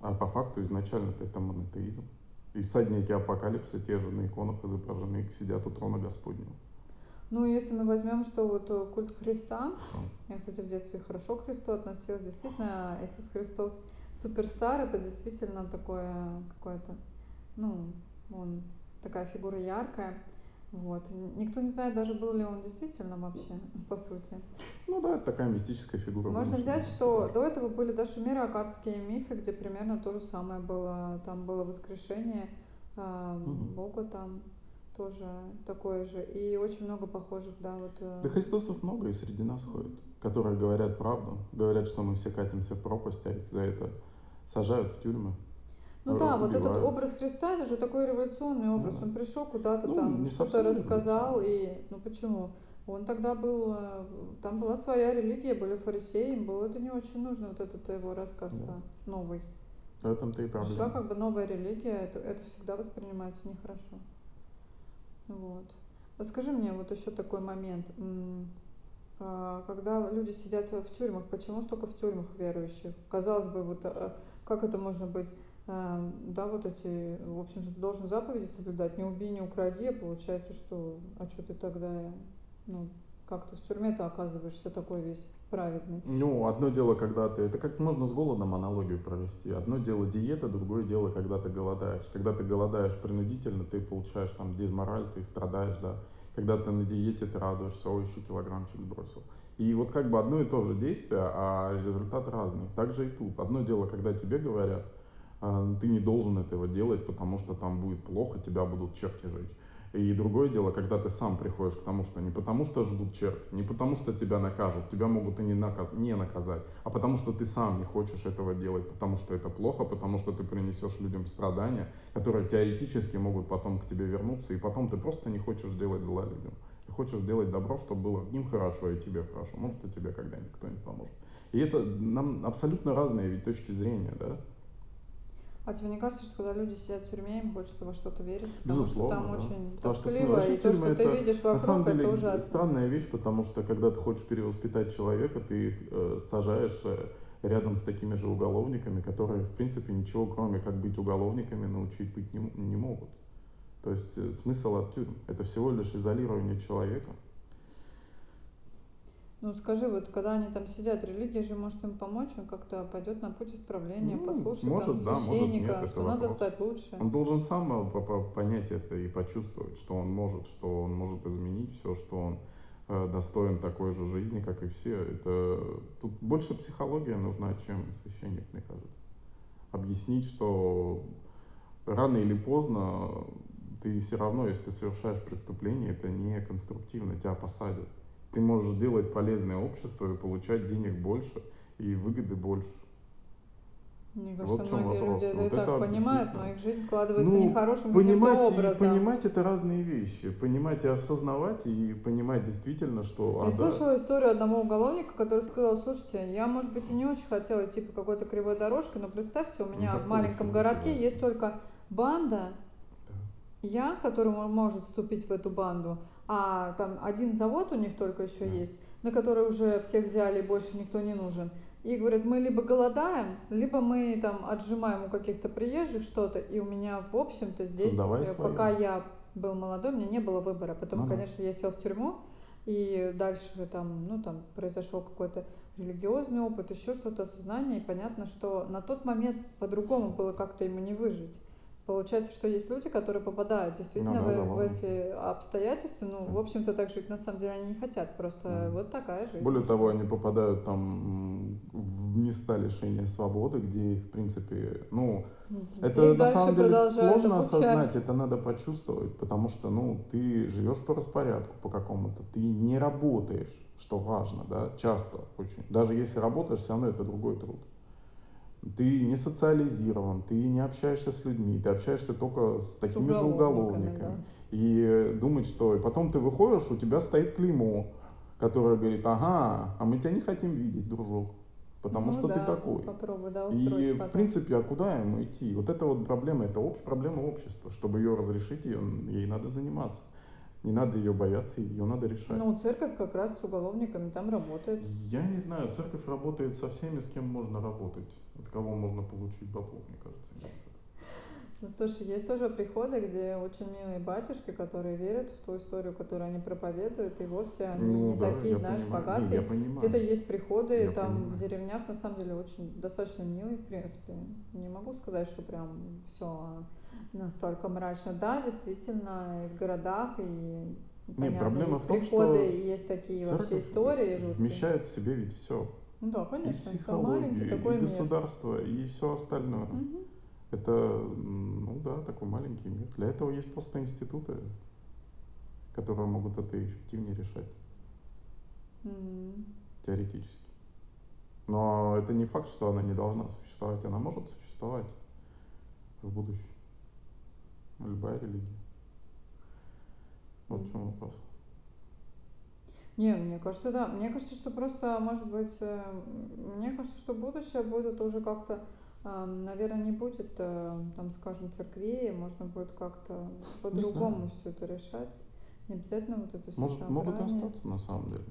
А по факту изначально-то это монотеизм. И всадники апокалипса те же на иконах изображены, сидят у трона Господнего. Ну, если мы возьмем, что вот э, культ Христа, я, кстати, в детстве хорошо к Христу относилась, действительно, Иисус Христос суперстар, это действительно такое какое-то, ну, он такая фигура яркая. Вот. Никто не знает даже, был ли он действительно вообще, по сути. Ну да, это такая мистическая фигура. Можно взять, что даже. до этого были даже шумеры, акадские мифы, где примерно то же самое было. Там было воскрешение э, угу. Бога там тоже такое же. И очень много похожих, да, вот. Э... Да Христосов много и среди нас ходят, которые говорят правду, говорят, что мы все катимся в пропасть, а их за это сажают в тюрьмы. Ну да, вот этот убивают. образ Христа, это же такой революционный образ. Ну да. Он пришел куда-то Ну, там, что-то рассказал, и ну почему? Он тогда был, э, там была своя религия, были фарисеи, им было это не очень нужно, вот этот его рассказ Да. новый. В этом-то и Пришла проблема. как бы новая религия, это, это всегда воспринимается нехорошо. Вот. А скажи мне вот еще такой момент. А, Когда люди сидят в тюрьмах, почему столько в тюрьмах верующих? Казалось бы, вот а, как это можно быть? А, Да, вот эти, в общем-то, ты должен заповеди соблюдать, не убей, не укради, а получается, что, а что ты тогда, ну, как ты в тюрьме-то оказываешься такой весь праведный? Ну, одно дело, когда ты... Это как можно с голодом аналогию провести. Одно дело диета, другое дело, когда ты голодаешь. Когда ты голодаешь принудительно, ты получаешь там дизмораль, ты страдаешь, да. Когда ты на диете, ты радуешься, ой, еще килограммчик сбросил. И вот как бы одно и то же действие, а результат разный. Так же и тут. Одно дело, когда тебе говорят, «А, ты не должен этого делать, потому что там будет плохо, тебя будут черти жечь. И другое дело, когда ты сам приходишь к тому, что не потому что ждут черти, не потому что тебя накажут, тебя могут и не, наказ, не наказать, а потому что ты сам не хочешь этого делать, потому что это плохо, потому что ты принесешь людям страдания, которые теоретически могут потом к тебе вернуться, и потом ты просто не хочешь делать зла людям. Ты хочешь делать добро, чтобы было им хорошо и тебе хорошо. Может, и тебе когда-нибудь кто-нибудь поможет. И это нам абсолютно разные ведь точки зрения, да? А тебе не кажется, что когда люди сидят в тюрьме, им хочется во что-то верить? Потому Безусловно, что там да. очень Потому что тоскливо, вообще и то, что ты это видишь на самом вокруг, это деле ужасно. странная вещь, потому что когда ты хочешь перевоспитать человека, ты их э, сажаешь э, рядом с такими же уголовниками, которые в принципе ничего кроме как быть уголовниками научить быть не, не могут. То есть э, смысл от тюрьм это всего лишь изолирование человека. Ну скажи, вот когда они там сидят, религия же может им помочь, он как-то пойдет на путь исправления, Ну, послушает там может, да, может, нет, священника, что надо вопрос. стать лучше. Он должен сам э, по- по- понять это и почувствовать, что он может, что он может изменить все, что он э, достоин такой же жизни, как и все. Это тут больше психология нужна, чем священник, мне кажется. Объяснить, что рано или поздно ты все равно, если ты совершаешь преступление, это не конструктивно, тебя посадят. Ты можешь делать полезное общество и получать денег больше и выгоды больше. Мне кажется, Вот в чем многие вопрос. люди это Вот и так это понимают, но их жизнь складывается Ну, нехорошим понимать и образом. понимать это разные вещи. Понимать и осознавать, и понимать действительно, что... Я а, да, слышала историю одного уголовника, который сказал, слушайте, я, может быть, и не очень хотела идти по какой-то кривой дорожке, но представьте, у Ну, меня так в маленьком городке бывает. есть только банда, да. я, который мо- может вступить в эту банду, а там один завод у них только еще Да. есть, на который уже всех взяли больше никто не нужен. И говорят, мы либо голодаем, либо мы там отжимаем у каких-то приезжих что-то. И у меня, в общем-то, здесь, Создавай э, пока я был молодой, у меня не было выбора. Потом, Ну да. конечно, я сел в тюрьму, и дальше там, ну, там произошел какой-то религиозный опыт, еще что-то, осознание, и понятно, что на тот момент по-другому было как-то ему не выжить. Получается, что есть люди, которые попадают действительно Ну да, в, в эти обстоятельства. Ну, Да. в общем-то, так жить на самом деле они не хотят. Просто Мгм. вот такая жизнь. Более того, они попадают там в места лишения свободы, где их, в принципе, ну, Где это на самом деле сложно обучать. осознать, это надо почувствовать, потому что, ну, ты живешь по распорядку по какому-то, ты не работаешь, что важно, да, часто очень. Даже если работаешь, все равно это другой труд. Ты не социализирован, ты не общаешься с людьми, ты общаешься только с такими же уголовниками, уголовниками. И думать, что... И потом ты выходишь, у тебя стоит клеймо, которое говорит, ага, а мы тебя не хотим видеть, дружок, потому ну, что да, ты такой. Попробуй, да, И, устроить в потом. принципе, а куда ему идти? Вот это вот проблема, это общ, проблема общества. Чтобы ее разрешить, ее, ей надо заниматься. Не надо ее бояться, ее надо решать. Ну, церковь как раз с уголовниками там работает. Я не знаю, церковь работает со всеми, с кем можно работать. От кого можно получить бабло, мне кажется. так. Ну, слушай, есть тоже приходы, где очень милые батюшки, которые верят в ту историю, которую они проповедуют, и вовсе они Ну не да, такие, знаешь, понимаю. Не, богатые. понимаю. Где-то есть приходы Я там понимаю. в деревнях, на самом деле, очень достаточно милые, в принципе. Не могу сказать, что прям все настолько мрачно. Да, действительно, и в городах, и понятно, проблема есть в том, приходы, что есть такие вообще истории жуткие. вмещает в себе ведь все. Ну да, И конечно, это маленький и такой мир. государство, и все остальное. Мгм. Это, ну да, такой маленький мир. Для этого есть просто институты, которые могут это эффективнее решать, Мгм. теоретически. Но это не факт, что она не должна существовать. Она может существовать. в будущем. Любая религия. Вот в чем вопрос. Не, мне кажется, да. Мне кажется, что просто, может быть, э, мне кажется, что будущее будет уже как-то, э, наверное, не будет, э, там, скажем, церквей, можно будет как-то по-другому все это решать. Не обязательно вот это все Может, собрание. могут остаться на самом деле.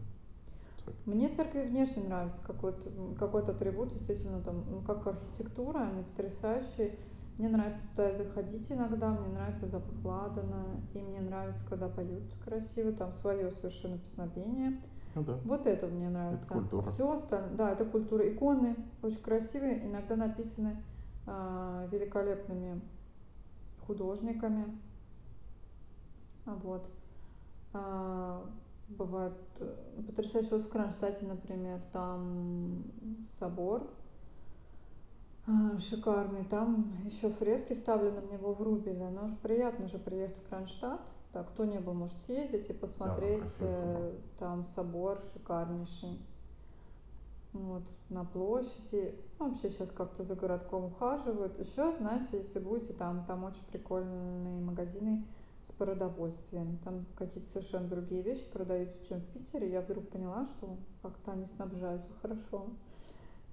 Мне церкви внешне нравится какой-то какой атрибут, действительно, там, ну, как архитектура, они потрясающие. Мне нравится туда заходить иногда, мне нравится запах ладана, и мне нравится, когда поют красиво, там свое совершенно песнопение. Ну да. Вот это мне нравится. Это культура. Все остальное, да, это культура. Иконы очень красивые, иногда написаны э, великолепными художниками. Вот. А, бывает э, потрясающе. Вот в Кронштадте, например, там собор а, шикарный. Там еще фрески вставлены в него в Рубеле. Но приятно же приехать в Кронштадт. Так, кто не был, может съездить и посмотреть. Да, там, э, там собор шикарнейший. Вот, на площади. Ну, вообще сейчас как-то за городком ухаживают. Еще, знаете, если будете там, там очень прикольные магазины с продовольствием. Там какие-то совершенно другие вещи продаются, чем в Питере. Я вдруг поняла, что как-то они снабжаются хорошо.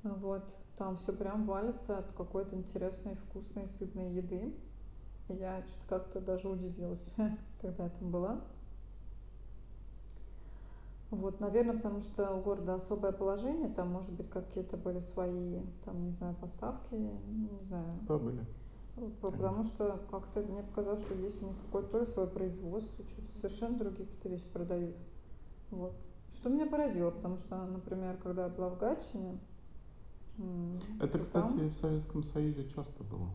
Вот, там все прям валится от какой-то интересной, вкусной, сытной еды. Я что-то как-то даже удивилась, когда я там была. Вот, наверное, потому что у города особое положение, там, может быть, какие-то были свои, там, не знаю, поставки, не знаю. Да, были. Потому что как-то мне показалось, что есть у них какое-то то ли свое производство, что-то совершенно другие какие-то вещи продают. Вот. Что меня поразило, потому что, например, когда я была в Гатчине, это, кстати, там... в Советском Союзе часто было.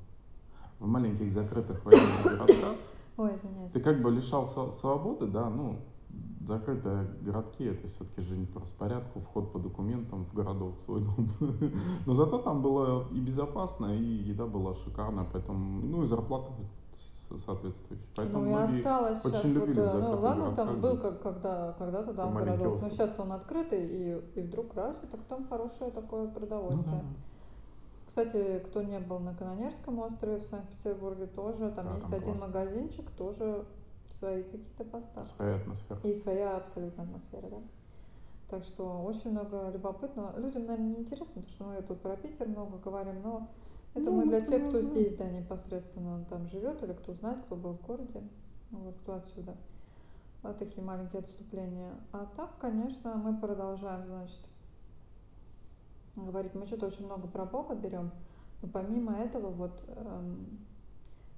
В маленьких закрытых военных городках. Ой, извиняюсь. Ты как бы лишался свободы, да, ну, закрытые городки это все-таки жизнь по распорядку, вход по документам в городов в свой дом. Но зато там было и безопасно, и еда была шикарная, поэтому, ну и зарплата соответствующая. Поэтому ну, и осталось очень сейчас любили вот, в ну ладно, там был как, когда, когда-то да, городок, но сейчас он открытый, и, и вдруг раз, и так там хорошее такое продовольствие. Ну, да, да. Кстати, кто не был на Канонерском острове в Санкт-Петербурге, тоже там да, есть там один классно. магазинчик, тоже свои какие-то поставки. Своя атмосфера. И своя абсолютно атмосфера, да. Так что очень много любопытного. Людям, наверное, не интересно, потому что мы тут про Питер много говорим, но это ну, мы для тех, кто здесь, да, непосредственно там живет, или кто знает, кто был в городе, вот кто отсюда. Вот такие маленькие отступления. А так, конечно, мы продолжаем, значит, говорить. Мы что-то очень много про Бога берем, но помимо этого, вот, эм,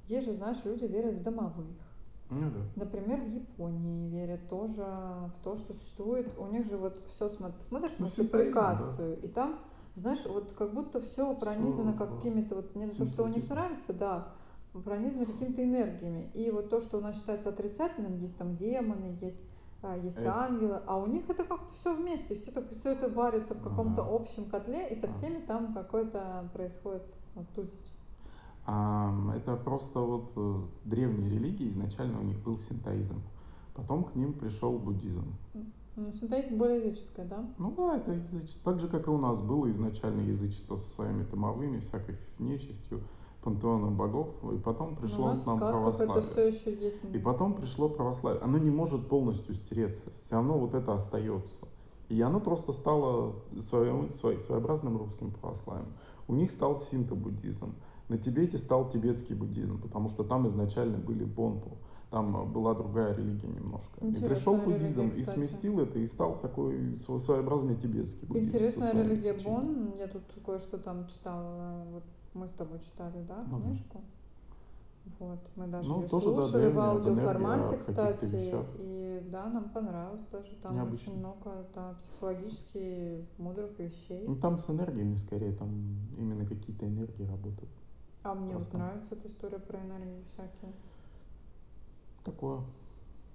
есть же, знаешь, люди верят в домовых. Ну, да. Например, в Японии верят тоже в то, что существует. У них же вот все смотришь ну, мультипликацию, да. и там знаешь, вот как будто все пронизано какими-то, вот мне то, что у них нравится, да, пронизано какими-то энергиями. И вот то, что у нас считается отрицательным, есть там демоны, есть а, есть это... ангелы, а у них это как-то все вместе, все, так, все это варится в каком-то ага. общем котле, и со всеми ага. там какой-то происходит вот, тусич. А, это просто вот э, древние религии, изначально у них был синтоизм. Потом к ним пришел буддизм. Ну, синтоизм более языческое, да? Ну да, это язычество. Так же, как и у нас было изначально язычество со своими томовыми, всякой нечистью, пантеоном богов, и потом пришло Но у нас к нам православие. Это все еще есть. И потом пришло православие. Оно не может полностью стереться, все равно вот это остается. И оно просто стало своим, своеобразным русским православием. У них стал синто-буддизм. На Тибете стал тибетский буддизм, потому что там изначально были бонпу. Там была другая религия немножко. Интересная и пришел буддизм религия, и сместил это, и стал такой своеобразный тибетский буддизм. Интересная религия Бон. Я тут кое-что там читала. Вот мы с тобой читали, да, ну, книжку. Вот, мы даже ну, ее тоже, слушали да, в аудиоформате, кстати, и да, нам понравилось даже. Там Необычно. очень много да, психологически мудрых вещей. Ну там с энергиями скорее, там именно какие-то энергии работают. А мне вот нравится эта история про энергии всякие. Такое.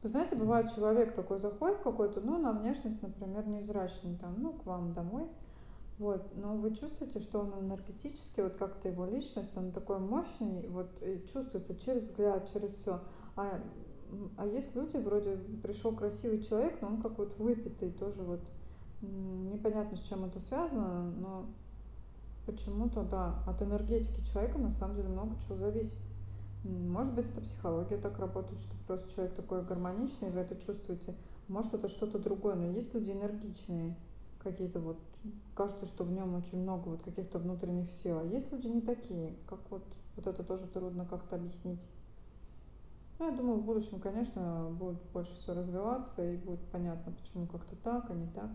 Вы знаете, бывает человек такой заходит какой-то, ну, на внешность, например, невзрачный, там, ну, к вам домой, вот, но вы чувствуете, что он энергетически, вот как-то его личность, он такой мощный, вот, чувствуется через взгляд, через все. А, а есть люди, вроде пришел красивый человек, но он как вот выпитый, тоже вот непонятно, с чем это связано, но почему-то, да, от энергетики человека на самом деле много чего зависит. Может быть, это психология так работает, что просто человек такой гармоничный, вы это чувствуете. Может, это что-то другое, но есть люди энергичные, какие-то вот, кажется, что в нем очень много вот каких-то внутренних сил, а есть люди не такие, как вот, вот это тоже трудно как-то объяснить. Ну, я думаю, в будущем, конечно, будет больше все развиваться и будет понятно, почему как-то так, а не так.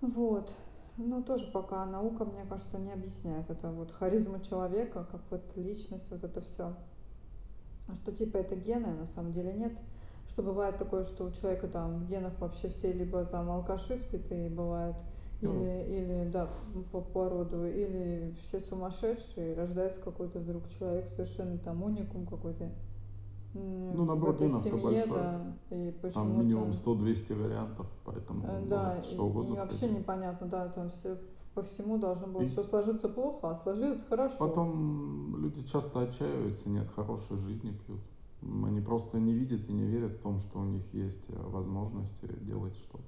Вот. Ну, тоже пока наука, мне кажется, не объясняет. Это вот харизма человека, как вот личность, вот это все. А что типа это гены, на самом деле нет. Что бывает такое, что у человека там в генах вообще все либо там алкаши спитые бывают, или, ну, или да, по породу, или все сумасшедшие, рождается какой-то вдруг человек совершенно там уникум какой-то. Ну, набор в этой генов-то семье, большой. да, и Там минимум 100-200 вариантов, поэтому Э, Да, что и, угодно и вообще непонятно, да, там все по всему должно было И все сложиться плохо, а сложилось хорошо. потом люди часто отчаиваются, нет хорошей жизни пьют. Они просто не видят и не верят в том, что у них есть э, возможности делать что-то.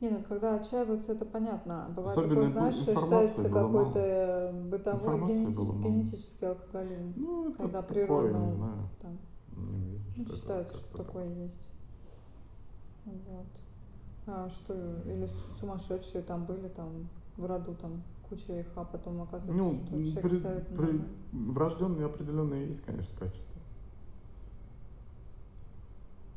Не, ну когда отчаиваются, это понятно. Бывает такое, Особенно инфо- знаешь, считается какой-то э, бытовой генетический, генетический алкоголизм, Ну, это когда такое, не природно знаю. там, Не ну, что это считается, что как-то так. такое есть. Вот. А что, или сумасшедшие там были, там в роду там куча их, а потом оказывается, Ну, что человек при, абсолютно при, врожденные определенные есть, конечно, качества.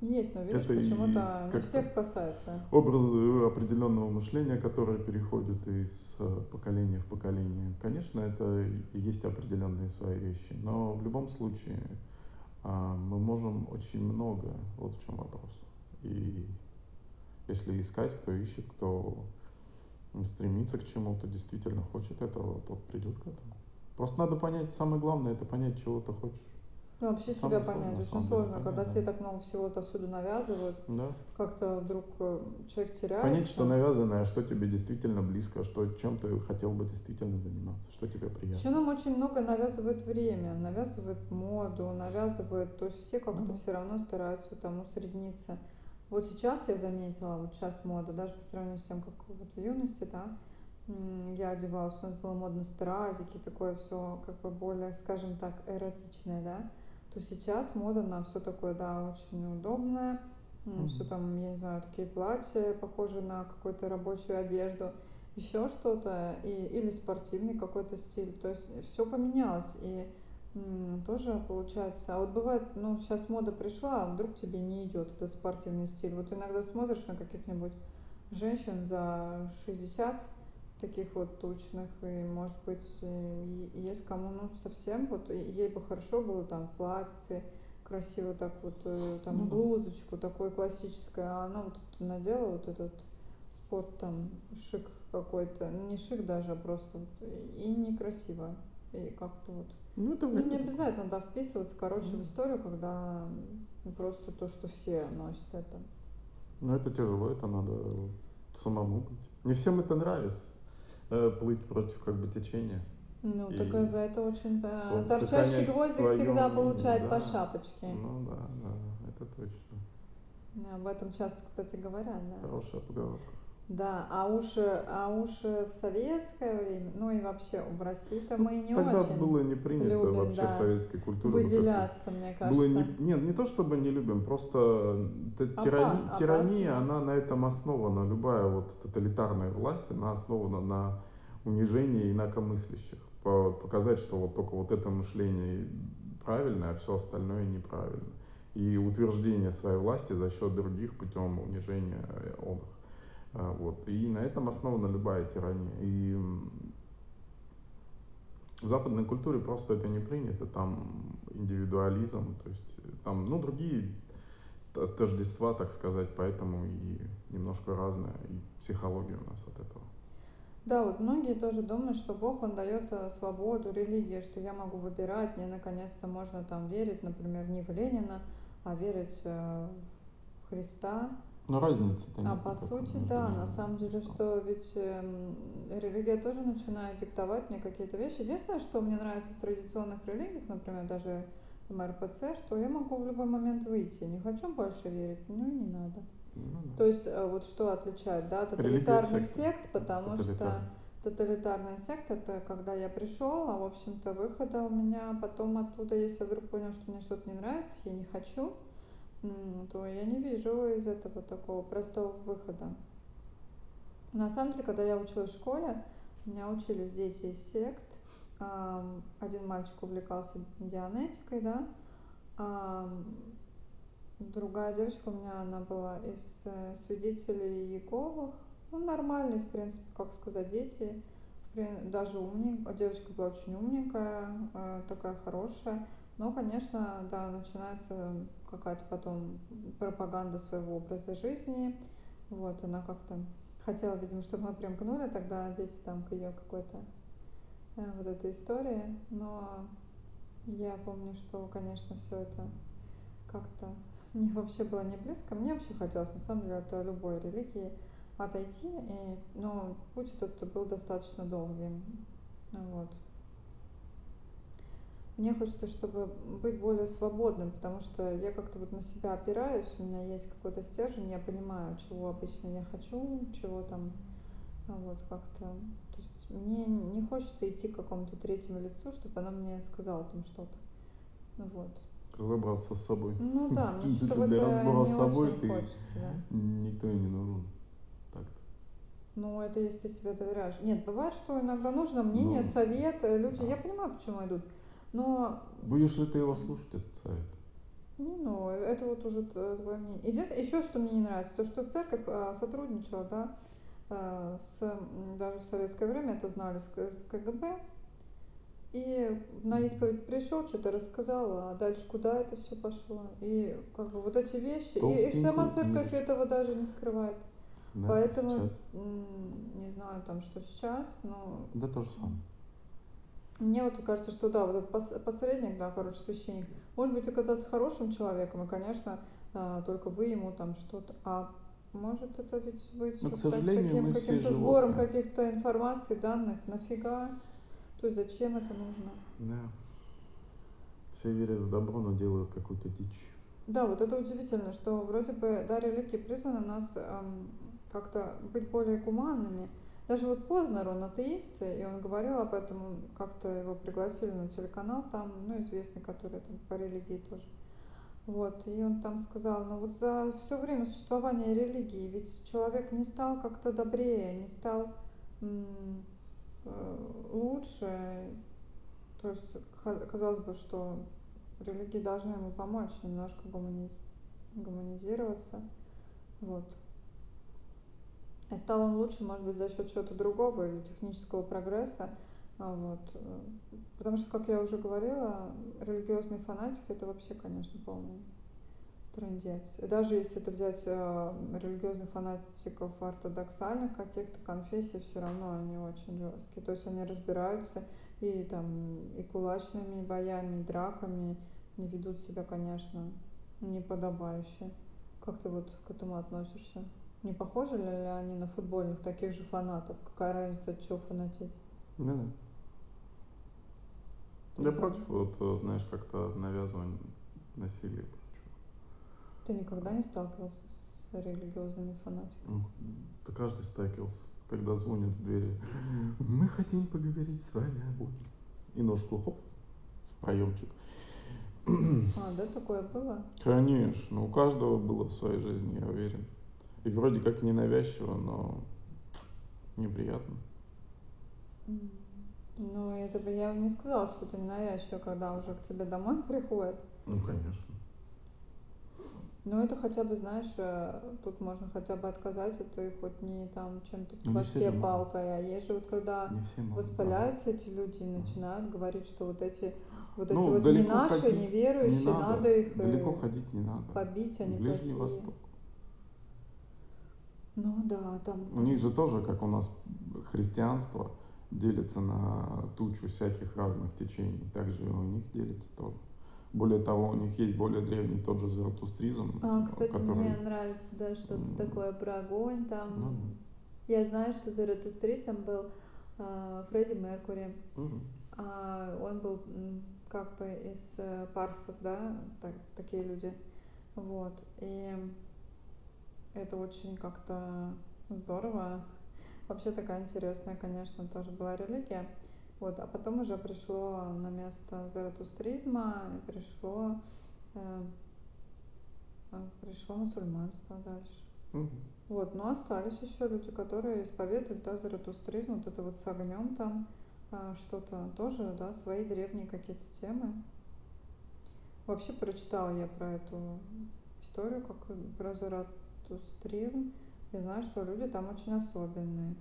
Есть, но видишь, Это почему-то не всех касается. образы определенного мышления, которые переходят из э, поколения в поколение. Конечно, это есть определенные свои вещи, но в любом случае мы можем очень много, вот в чем вопрос. И если искать, кто ищет, кто стремится к чему-то, действительно хочет этого, тот придет к этому. Просто надо понять, самое главное, это понять, чего ты хочешь. Ну, вообще себя понять очень деле, сложно, когда понять, тебе да. так много всего отовсюду навязывают, Да. как-то вдруг э, человек Понять, что навязанное, что тебе действительно близко, что чем ты хотел бы действительно заниматься, что тебе Еще приятно. нам очень много навязывает время, навязывает моду, навязывает, то есть все Ну как-то да. все равно стараются там усредниться. Вот сейчас я заметила, вот сейчас мода, даже по сравнению с тем, как вот в юности, да, я одевалась, у нас было модно стразики, такое все как бы более, скажем так, эротичное, да, то сейчас мода на все такое, да, очень удобное, все Мгм. там, я не знаю, такие платья, похожие на какую-то рабочую одежду, еще что-то, и, или спортивный какой-то стиль, то есть все поменялось, и тоже получается, а вот бывает, ну, сейчас мода пришла, а вдруг тебе не идет этот спортивный стиль, вот иногда смотришь на каких-нибудь женщин за 60 таких вот тучных, и, может быть, и есть кому, ну, совсем, вот, ей бы хорошо было там в платьице, красиво так вот, э, там, Ну да. блузочку, такое классическое, а она вот надела вот этот спорт, там, шик какой-то, не шик даже, а просто вот, и некрасиво, и как-то вот. Ну это Ну, не обязательно, да, вписываться, короче, в Ну, историю, когда просто то, что все носят это. Но это тяжело, это надо самому быть. Не всем это нравится. Э, Плыть против как бы течения. Ну, так И э, за это очень... э, сво- Торчащий гвоздик свое всегда получает по да. шапочке. Ну да, да, это точно. Об этом часто, кстати, говорят, да. Хорошая поговорка. Да, а уж, э, а уж э, в советское время, ну и вообще в России-то мы не тогда очень было не принято любим, вообще в да, советской культуре выделяться, мне Было не, кажется. нет, не то чтобы не любим, просто Опа- тирани- тирания, опасно. она на этом основана. Любая вот тоталитарная власть, она основана на унижении инакомыслящих. По- Показать, что вот только вот это мышление правильное, а все остальное неправильно. И утверждение своей власти за счет других путем унижения э, он. А, Вот. И на этом основана любая тирания. И в западной культуре просто это не принято, там индивидуализм, то есть э, там, ну, другие тождества, так сказать, поэтому и немножко разная и психология у нас от этого. Да, вот многие тоже думают, что Бог, Он дает э, свободу религии, что я могу выбирать, мне наконец-то можно там верить, например, не в Ленина, а верить э, в Христа. Но разницы-то А по сути, да, на самом деле, что ведь эм, религия тоже начинает диктовать мне какие-то вещи. Единственное, что мне нравится в традиционных религиях, например, даже там РПЦ, что я могу в любой момент выйти. Не хочу больше верить, ну и не надо. Ну То да. есть э, вот что отличает, да, тоталитарных секты сект, потому что тоталитарная секта, это когда я пришел, а в общем-то выхода у меня потом оттуда, если я вдруг понял, что мне что-то не нравится, я не хочу, то я не вижу из этого такого простого выхода. На самом деле, когда я училась в школе, меня учились дети из сект. Один мальчик увлекался дианетикой, да, другая девочка у меня, она была из э, свидетелей Иеговых. Ну, нормальные, в принципе, как сказать, дети. Даже умненькая. Девочка была очень умненькая, э, такая хорошая. Но, конечно, да, начинается какая-то потом пропаганда своего образа жизни. Вот, она как-то хотела, видимо, чтобы мы примкнули тогда дети там к ее какой-то э, вот этой истории. Но я помню, что, конечно, все это как-то мне вообще было не близко. Мне вообще хотелось, на самом деле, от любой религии отойти, и, но путь этот был достаточно долгим. Вот. Мне хочется, чтобы быть более свободным, потому что я как-то вот на себя опираюсь, у меня есть какой-то стержень, я понимаю, чего обычно я хочу, чего там, вот как-то. То есть мне не хочется идти к какому-то третьему лицу, чтобы она мне сказала там что-то. Вот. Разобраться с собой. Ну да, мне принципе, для разбора с собой ты хочется, да? никто и не нужен. Так-то. Ну, это если ты себе доверяешь. Нет, бывает, что иногда нужно мнение, ну, совет. Э, люди, да. я понимаю, почему идут. Но... Будешь ли ты его слушать, этот совет? Не, ну, это вот уже твое мнение. Единственное, еще что мне не нравится, то, что церковь а, сотрудничала, да, а, с, даже в советское время это знали, с, КГБ. И на исповедь пришел, что-то рассказал, а дальше куда это все пошло. И как бы вот эти вещи. И, и сама церковь книжечку. этого даже не скрывает. Да, Поэтому, сейчас. не знаю, там, что сейчас, но... Да, то же самое. Мне вот кажется, что да, вот этот посредник, да, короче, священник, может быть оказаться хорошим человеком, и, конечно, а, только вы ему там что-то, а может это ведь быть Но, к сожалению, таким каким-то сбором каких-то информаций, данных, нафига? То есть зачем это нужно? Да. Все верят в добро, но делают какую-то дичь. Да, вот это удивительно, что вроде бы, да, религия призвана нас эм, как-то быть более гуманными, даже вот Познер, он атеист, и он говорил об этом, как-то его пригласили на телеканал, там, ну, известный, который там по религии тоже. Вот, и он там сказал, ну вот за все время существования религии, ведь человек не стал как-то добрее, не стал э, лучше. То есть казалось бы, что религии должны ему помочь немножко гуманиз- гуманизироваться. Вот. И стал он лучше, может быть, за счет чего-то другого или технического прогресса. А вот. Э, потому что, как я уже говорила, религиозные фанатики это вообще, конечно, полный трендец. И даже если это взять э, религиозных фанатиков ортодоксальных каких-то конфессий, все равно они очень жесткие. То есть они разбираются и там и кулачными боями, и драками, не ведут себя, конечно, неподобающе. Как ты вот к этому относишься? Не похожи ли они на футбольных таких же фанатов? Какая разница, от чего фанатеть? Да, да. Я против, вот, э, знаешь, как-то навязывания насилия и прочего. Ты никогда не сталкивался с религиозными фанатиками? Да каждый сталкивался, когда звонят в двери. Мы хотим поговорить с вами о Боге. И ножку хоп, в проемчик. А, да, такое было? Конечно, у каждого было в своей жизни, я уверен. И вроде как ненавязчиво, но неприятно. Ну, это бы я не сказала, что это ненавязчиво, когда уже к тебе домой приходят. Ну, конечно. Ну, это хотя бы, знаешь, э, тут можно хотя бы отказать, это и хоть не там чем-то по башке палкой, а есть же вот когда воспаляются эти люди и начинают говорить, что вот эти вот ну, эти вот не наши, неверующие, не надо, надо их далеко ходить не надо. побить, они Ближний плохие. Восток. Ну да, там. У них же тоже, как у нас христианство делится на тучу всяких разных течений, также и у них делится тоже. Более того, у них есть более древний тот же зороастризм. А, кстати, который... мне нравится, да, что-то такое про огонь там. Ну, Я знаю, что зороастрицем был э, Фредди Меркури. Mm-hmm. А, он был как бы из э, парсов, да, так, такие люди. Вот. И это очень как-то здорово. Вообще такая интересная, конечно, тоже была религия. Вот, а потом уже пришло на место заратустризма, пришло, э, э, пришло мусульманство дальше. Мгм. Вот, но остались еще люди, которые исповедуют, да, заратустризм, вот это вот с огнем там, а, что-то тоже, да, свои древние какие-то темы. Вообще прочитала я про эту историю, как про заратустризм. Я знаю, что люди там очень особенные.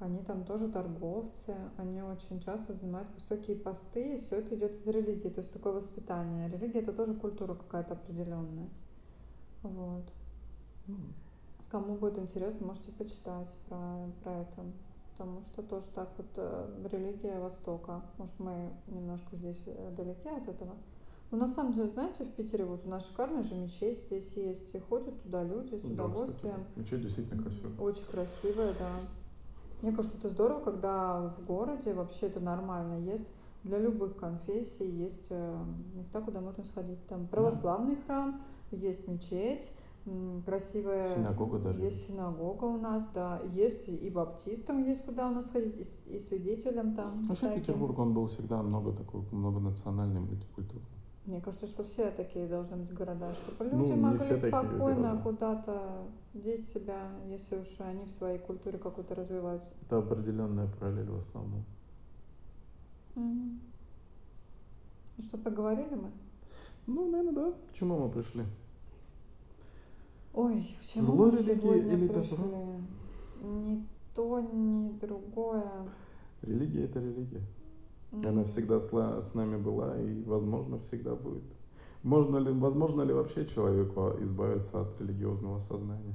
Они там тоже торговцы, они очень часто занимают высокие посты, и все это идет из религии, то есть такое воспитание. Религия это тоже культура какая-то определенная. Вот. Кому будет интересно, можете почитать про, про это. Потому что тоже так вот э, религия Востока. Может, мы немножко здесь э, далеки от этого. Но на самом деле, знаете, в Питере вот у нас шикарная же мечеть здесь есть. И ходят туда люди с Да, кстати, удовольствием. мечеть действительно красивая. Очень красивая, да. Мне кажется, это здорово, когда в городе вообще это нормально. Есть для любых конфессий, есть э, места, куда можно сходить. Там Да. православный храм, есть мечеть, красивая, Синагога даже есть синагога у нас, да. Есть и баптистам есть куда у нас ходить, и, свидетелям там Вообще. Петербург, он был всегда много такой, многонациональный, мультикультурный. Мне кажется, что все такие должны быть города, чтобы Ну, люди не могли спокойно куда-то деть себя, если уж они в своей культуре какой-то развиваются. Это определенная параллель в основном. Ну что, поговорили мы? Ну, наверное, да. К чему мы пришли? Ой, к чему Зло мы религии сегодня или пришли? добро? Ни то, ни другое. Религия это религия. Она М, всегда с, с нами была и, возможно, всегда будет. Можно ли, возможно ли вообще человеку избавиться от религиозного сознания?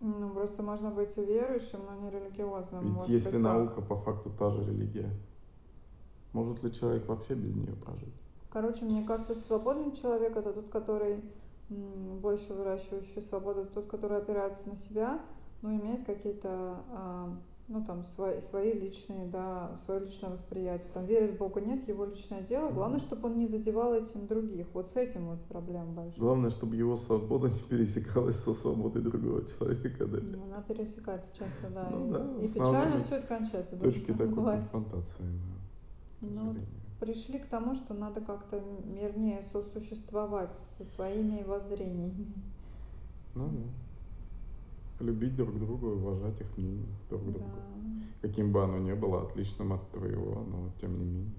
Ну, просто можно быть верующим, но не религиозным. Ведь Может если быть так. наука по факту та же религия, может ли человек вообще без нее прожить? Короче, мне кажется, свободный человек это тот, который больше выращивающий свободу, тот, который опирается на себя, но имеет какие-то, а, ну там, свои, свои личные, да, свое личное восприятие. Там верит в Бога, нет, его личное дело. Главное, чтобы он не задевал этим других. Вот с этим вот проблема большая. Главное, чтобы его свобода не пересекалась со свободой другого человека, да? Ну, Она пересекается часто, да. Ну и, да, и печально все это кончается. да, Точки такой бывает. конфронтации, да, Ну, вот пришли к тому, что надо как-то мирнее сосуществовать со своими воззрениями. Ну да. Любить друг друга и уважать их мнение друг Да. друга. Каким бы оно ни было отличным от твоего, но тем не менее.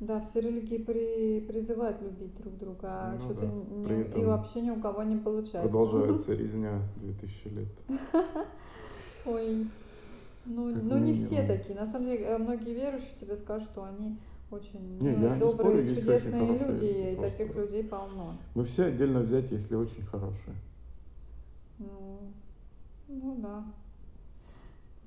Да, все религии при, призывают любить друг друга, а Ну что-то да. не, При и вообще ни у кого не получается. Продолжается резня 2000 лет. Ой, ну, ну не все такие. На самом деле, э, многие верующие тебе скажут, что они очень Не, я не спорю, добрые, очень чудесные люди, и таких людей полно. Мы все отдельно взять, если очень хорошие. Ну, ну да.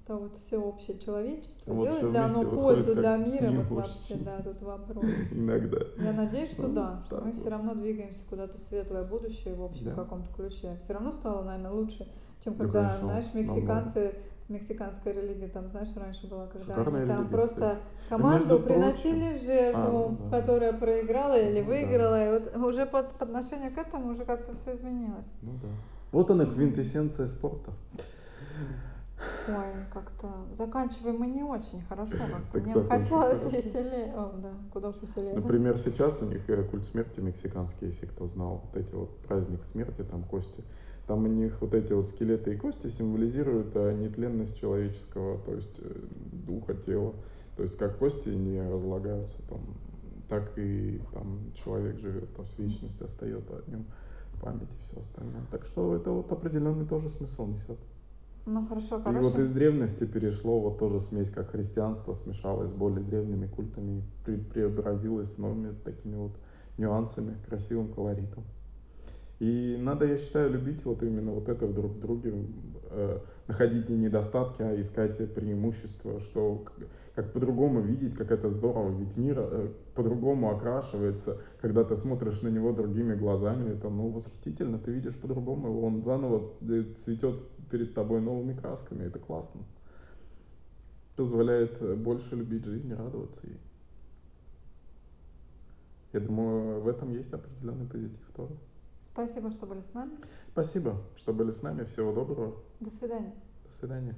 Это вот все общее человечество. А вот Делает ли оно пользу для мира? Вот вообще, очень. да, тут вопрос. Иногда. Я надеюсь, что Ну, да, что мы все вот. равно двигаемся куда-то в светлое будущее в общем Да. каком-то ключе. Все равно стало, наверное, лучше, чем Да, когда, конечно, знаешь, мексиканцы, мексиканская религия, там, знаешь, раньше была, когда Шикарная они там религия, просто кстати. команду приносили прочим- А, жертву, ну да. которая проиграла или Ну да. выиграла, и вот уже по, по отношению к этому уже как-то все изменилось. Ну да. Вот она, квинтэссенция спорта. Ой, как-то заканчиваем мы не очень хорошо как-то. Так Мне хотелось веселее. О, да, куда уж веселее? Например, сейчас у них э, культ смерти мексиканский, если кто знал, вот эти вот праздник смерти, там кости. Там у них вот эти вот скелеты и кости символизируют э, нетленность человеческого, то есть э, духа, тела. То есть как кости не разлагаются, там, так и там человек живет, то есть вечность остается от нем, память и все остальное. Так что это вот определенный тоже смысл несет. Ну хорошо, И короче. вот из древности перешло вот тоже смесь, как христианство смешалось с более древними культами, и пре- преобразилось с новыми такими вот нюансами, красивым колоритом. И надо, я считаю, любить вот именно вот это друг в друге, э, находить не недостатки, а искать преимущества, что к- как по-другому видеть, как это здорово, ведь мир э, по-другому окрашивается, когда ты смотришь на него другими глазами, это, ну, восхитительно, ты видишь по-другому он заново э, цветет перед тобой новыми красками, это классно. Позволяет э, больше любить жизнь радоваться ей. Я думаю, в этом есть определенный позитив тоже. Спасибо, что были с нами. Спасибо, что были с нами. Всего доброго. До свидания. До свидания.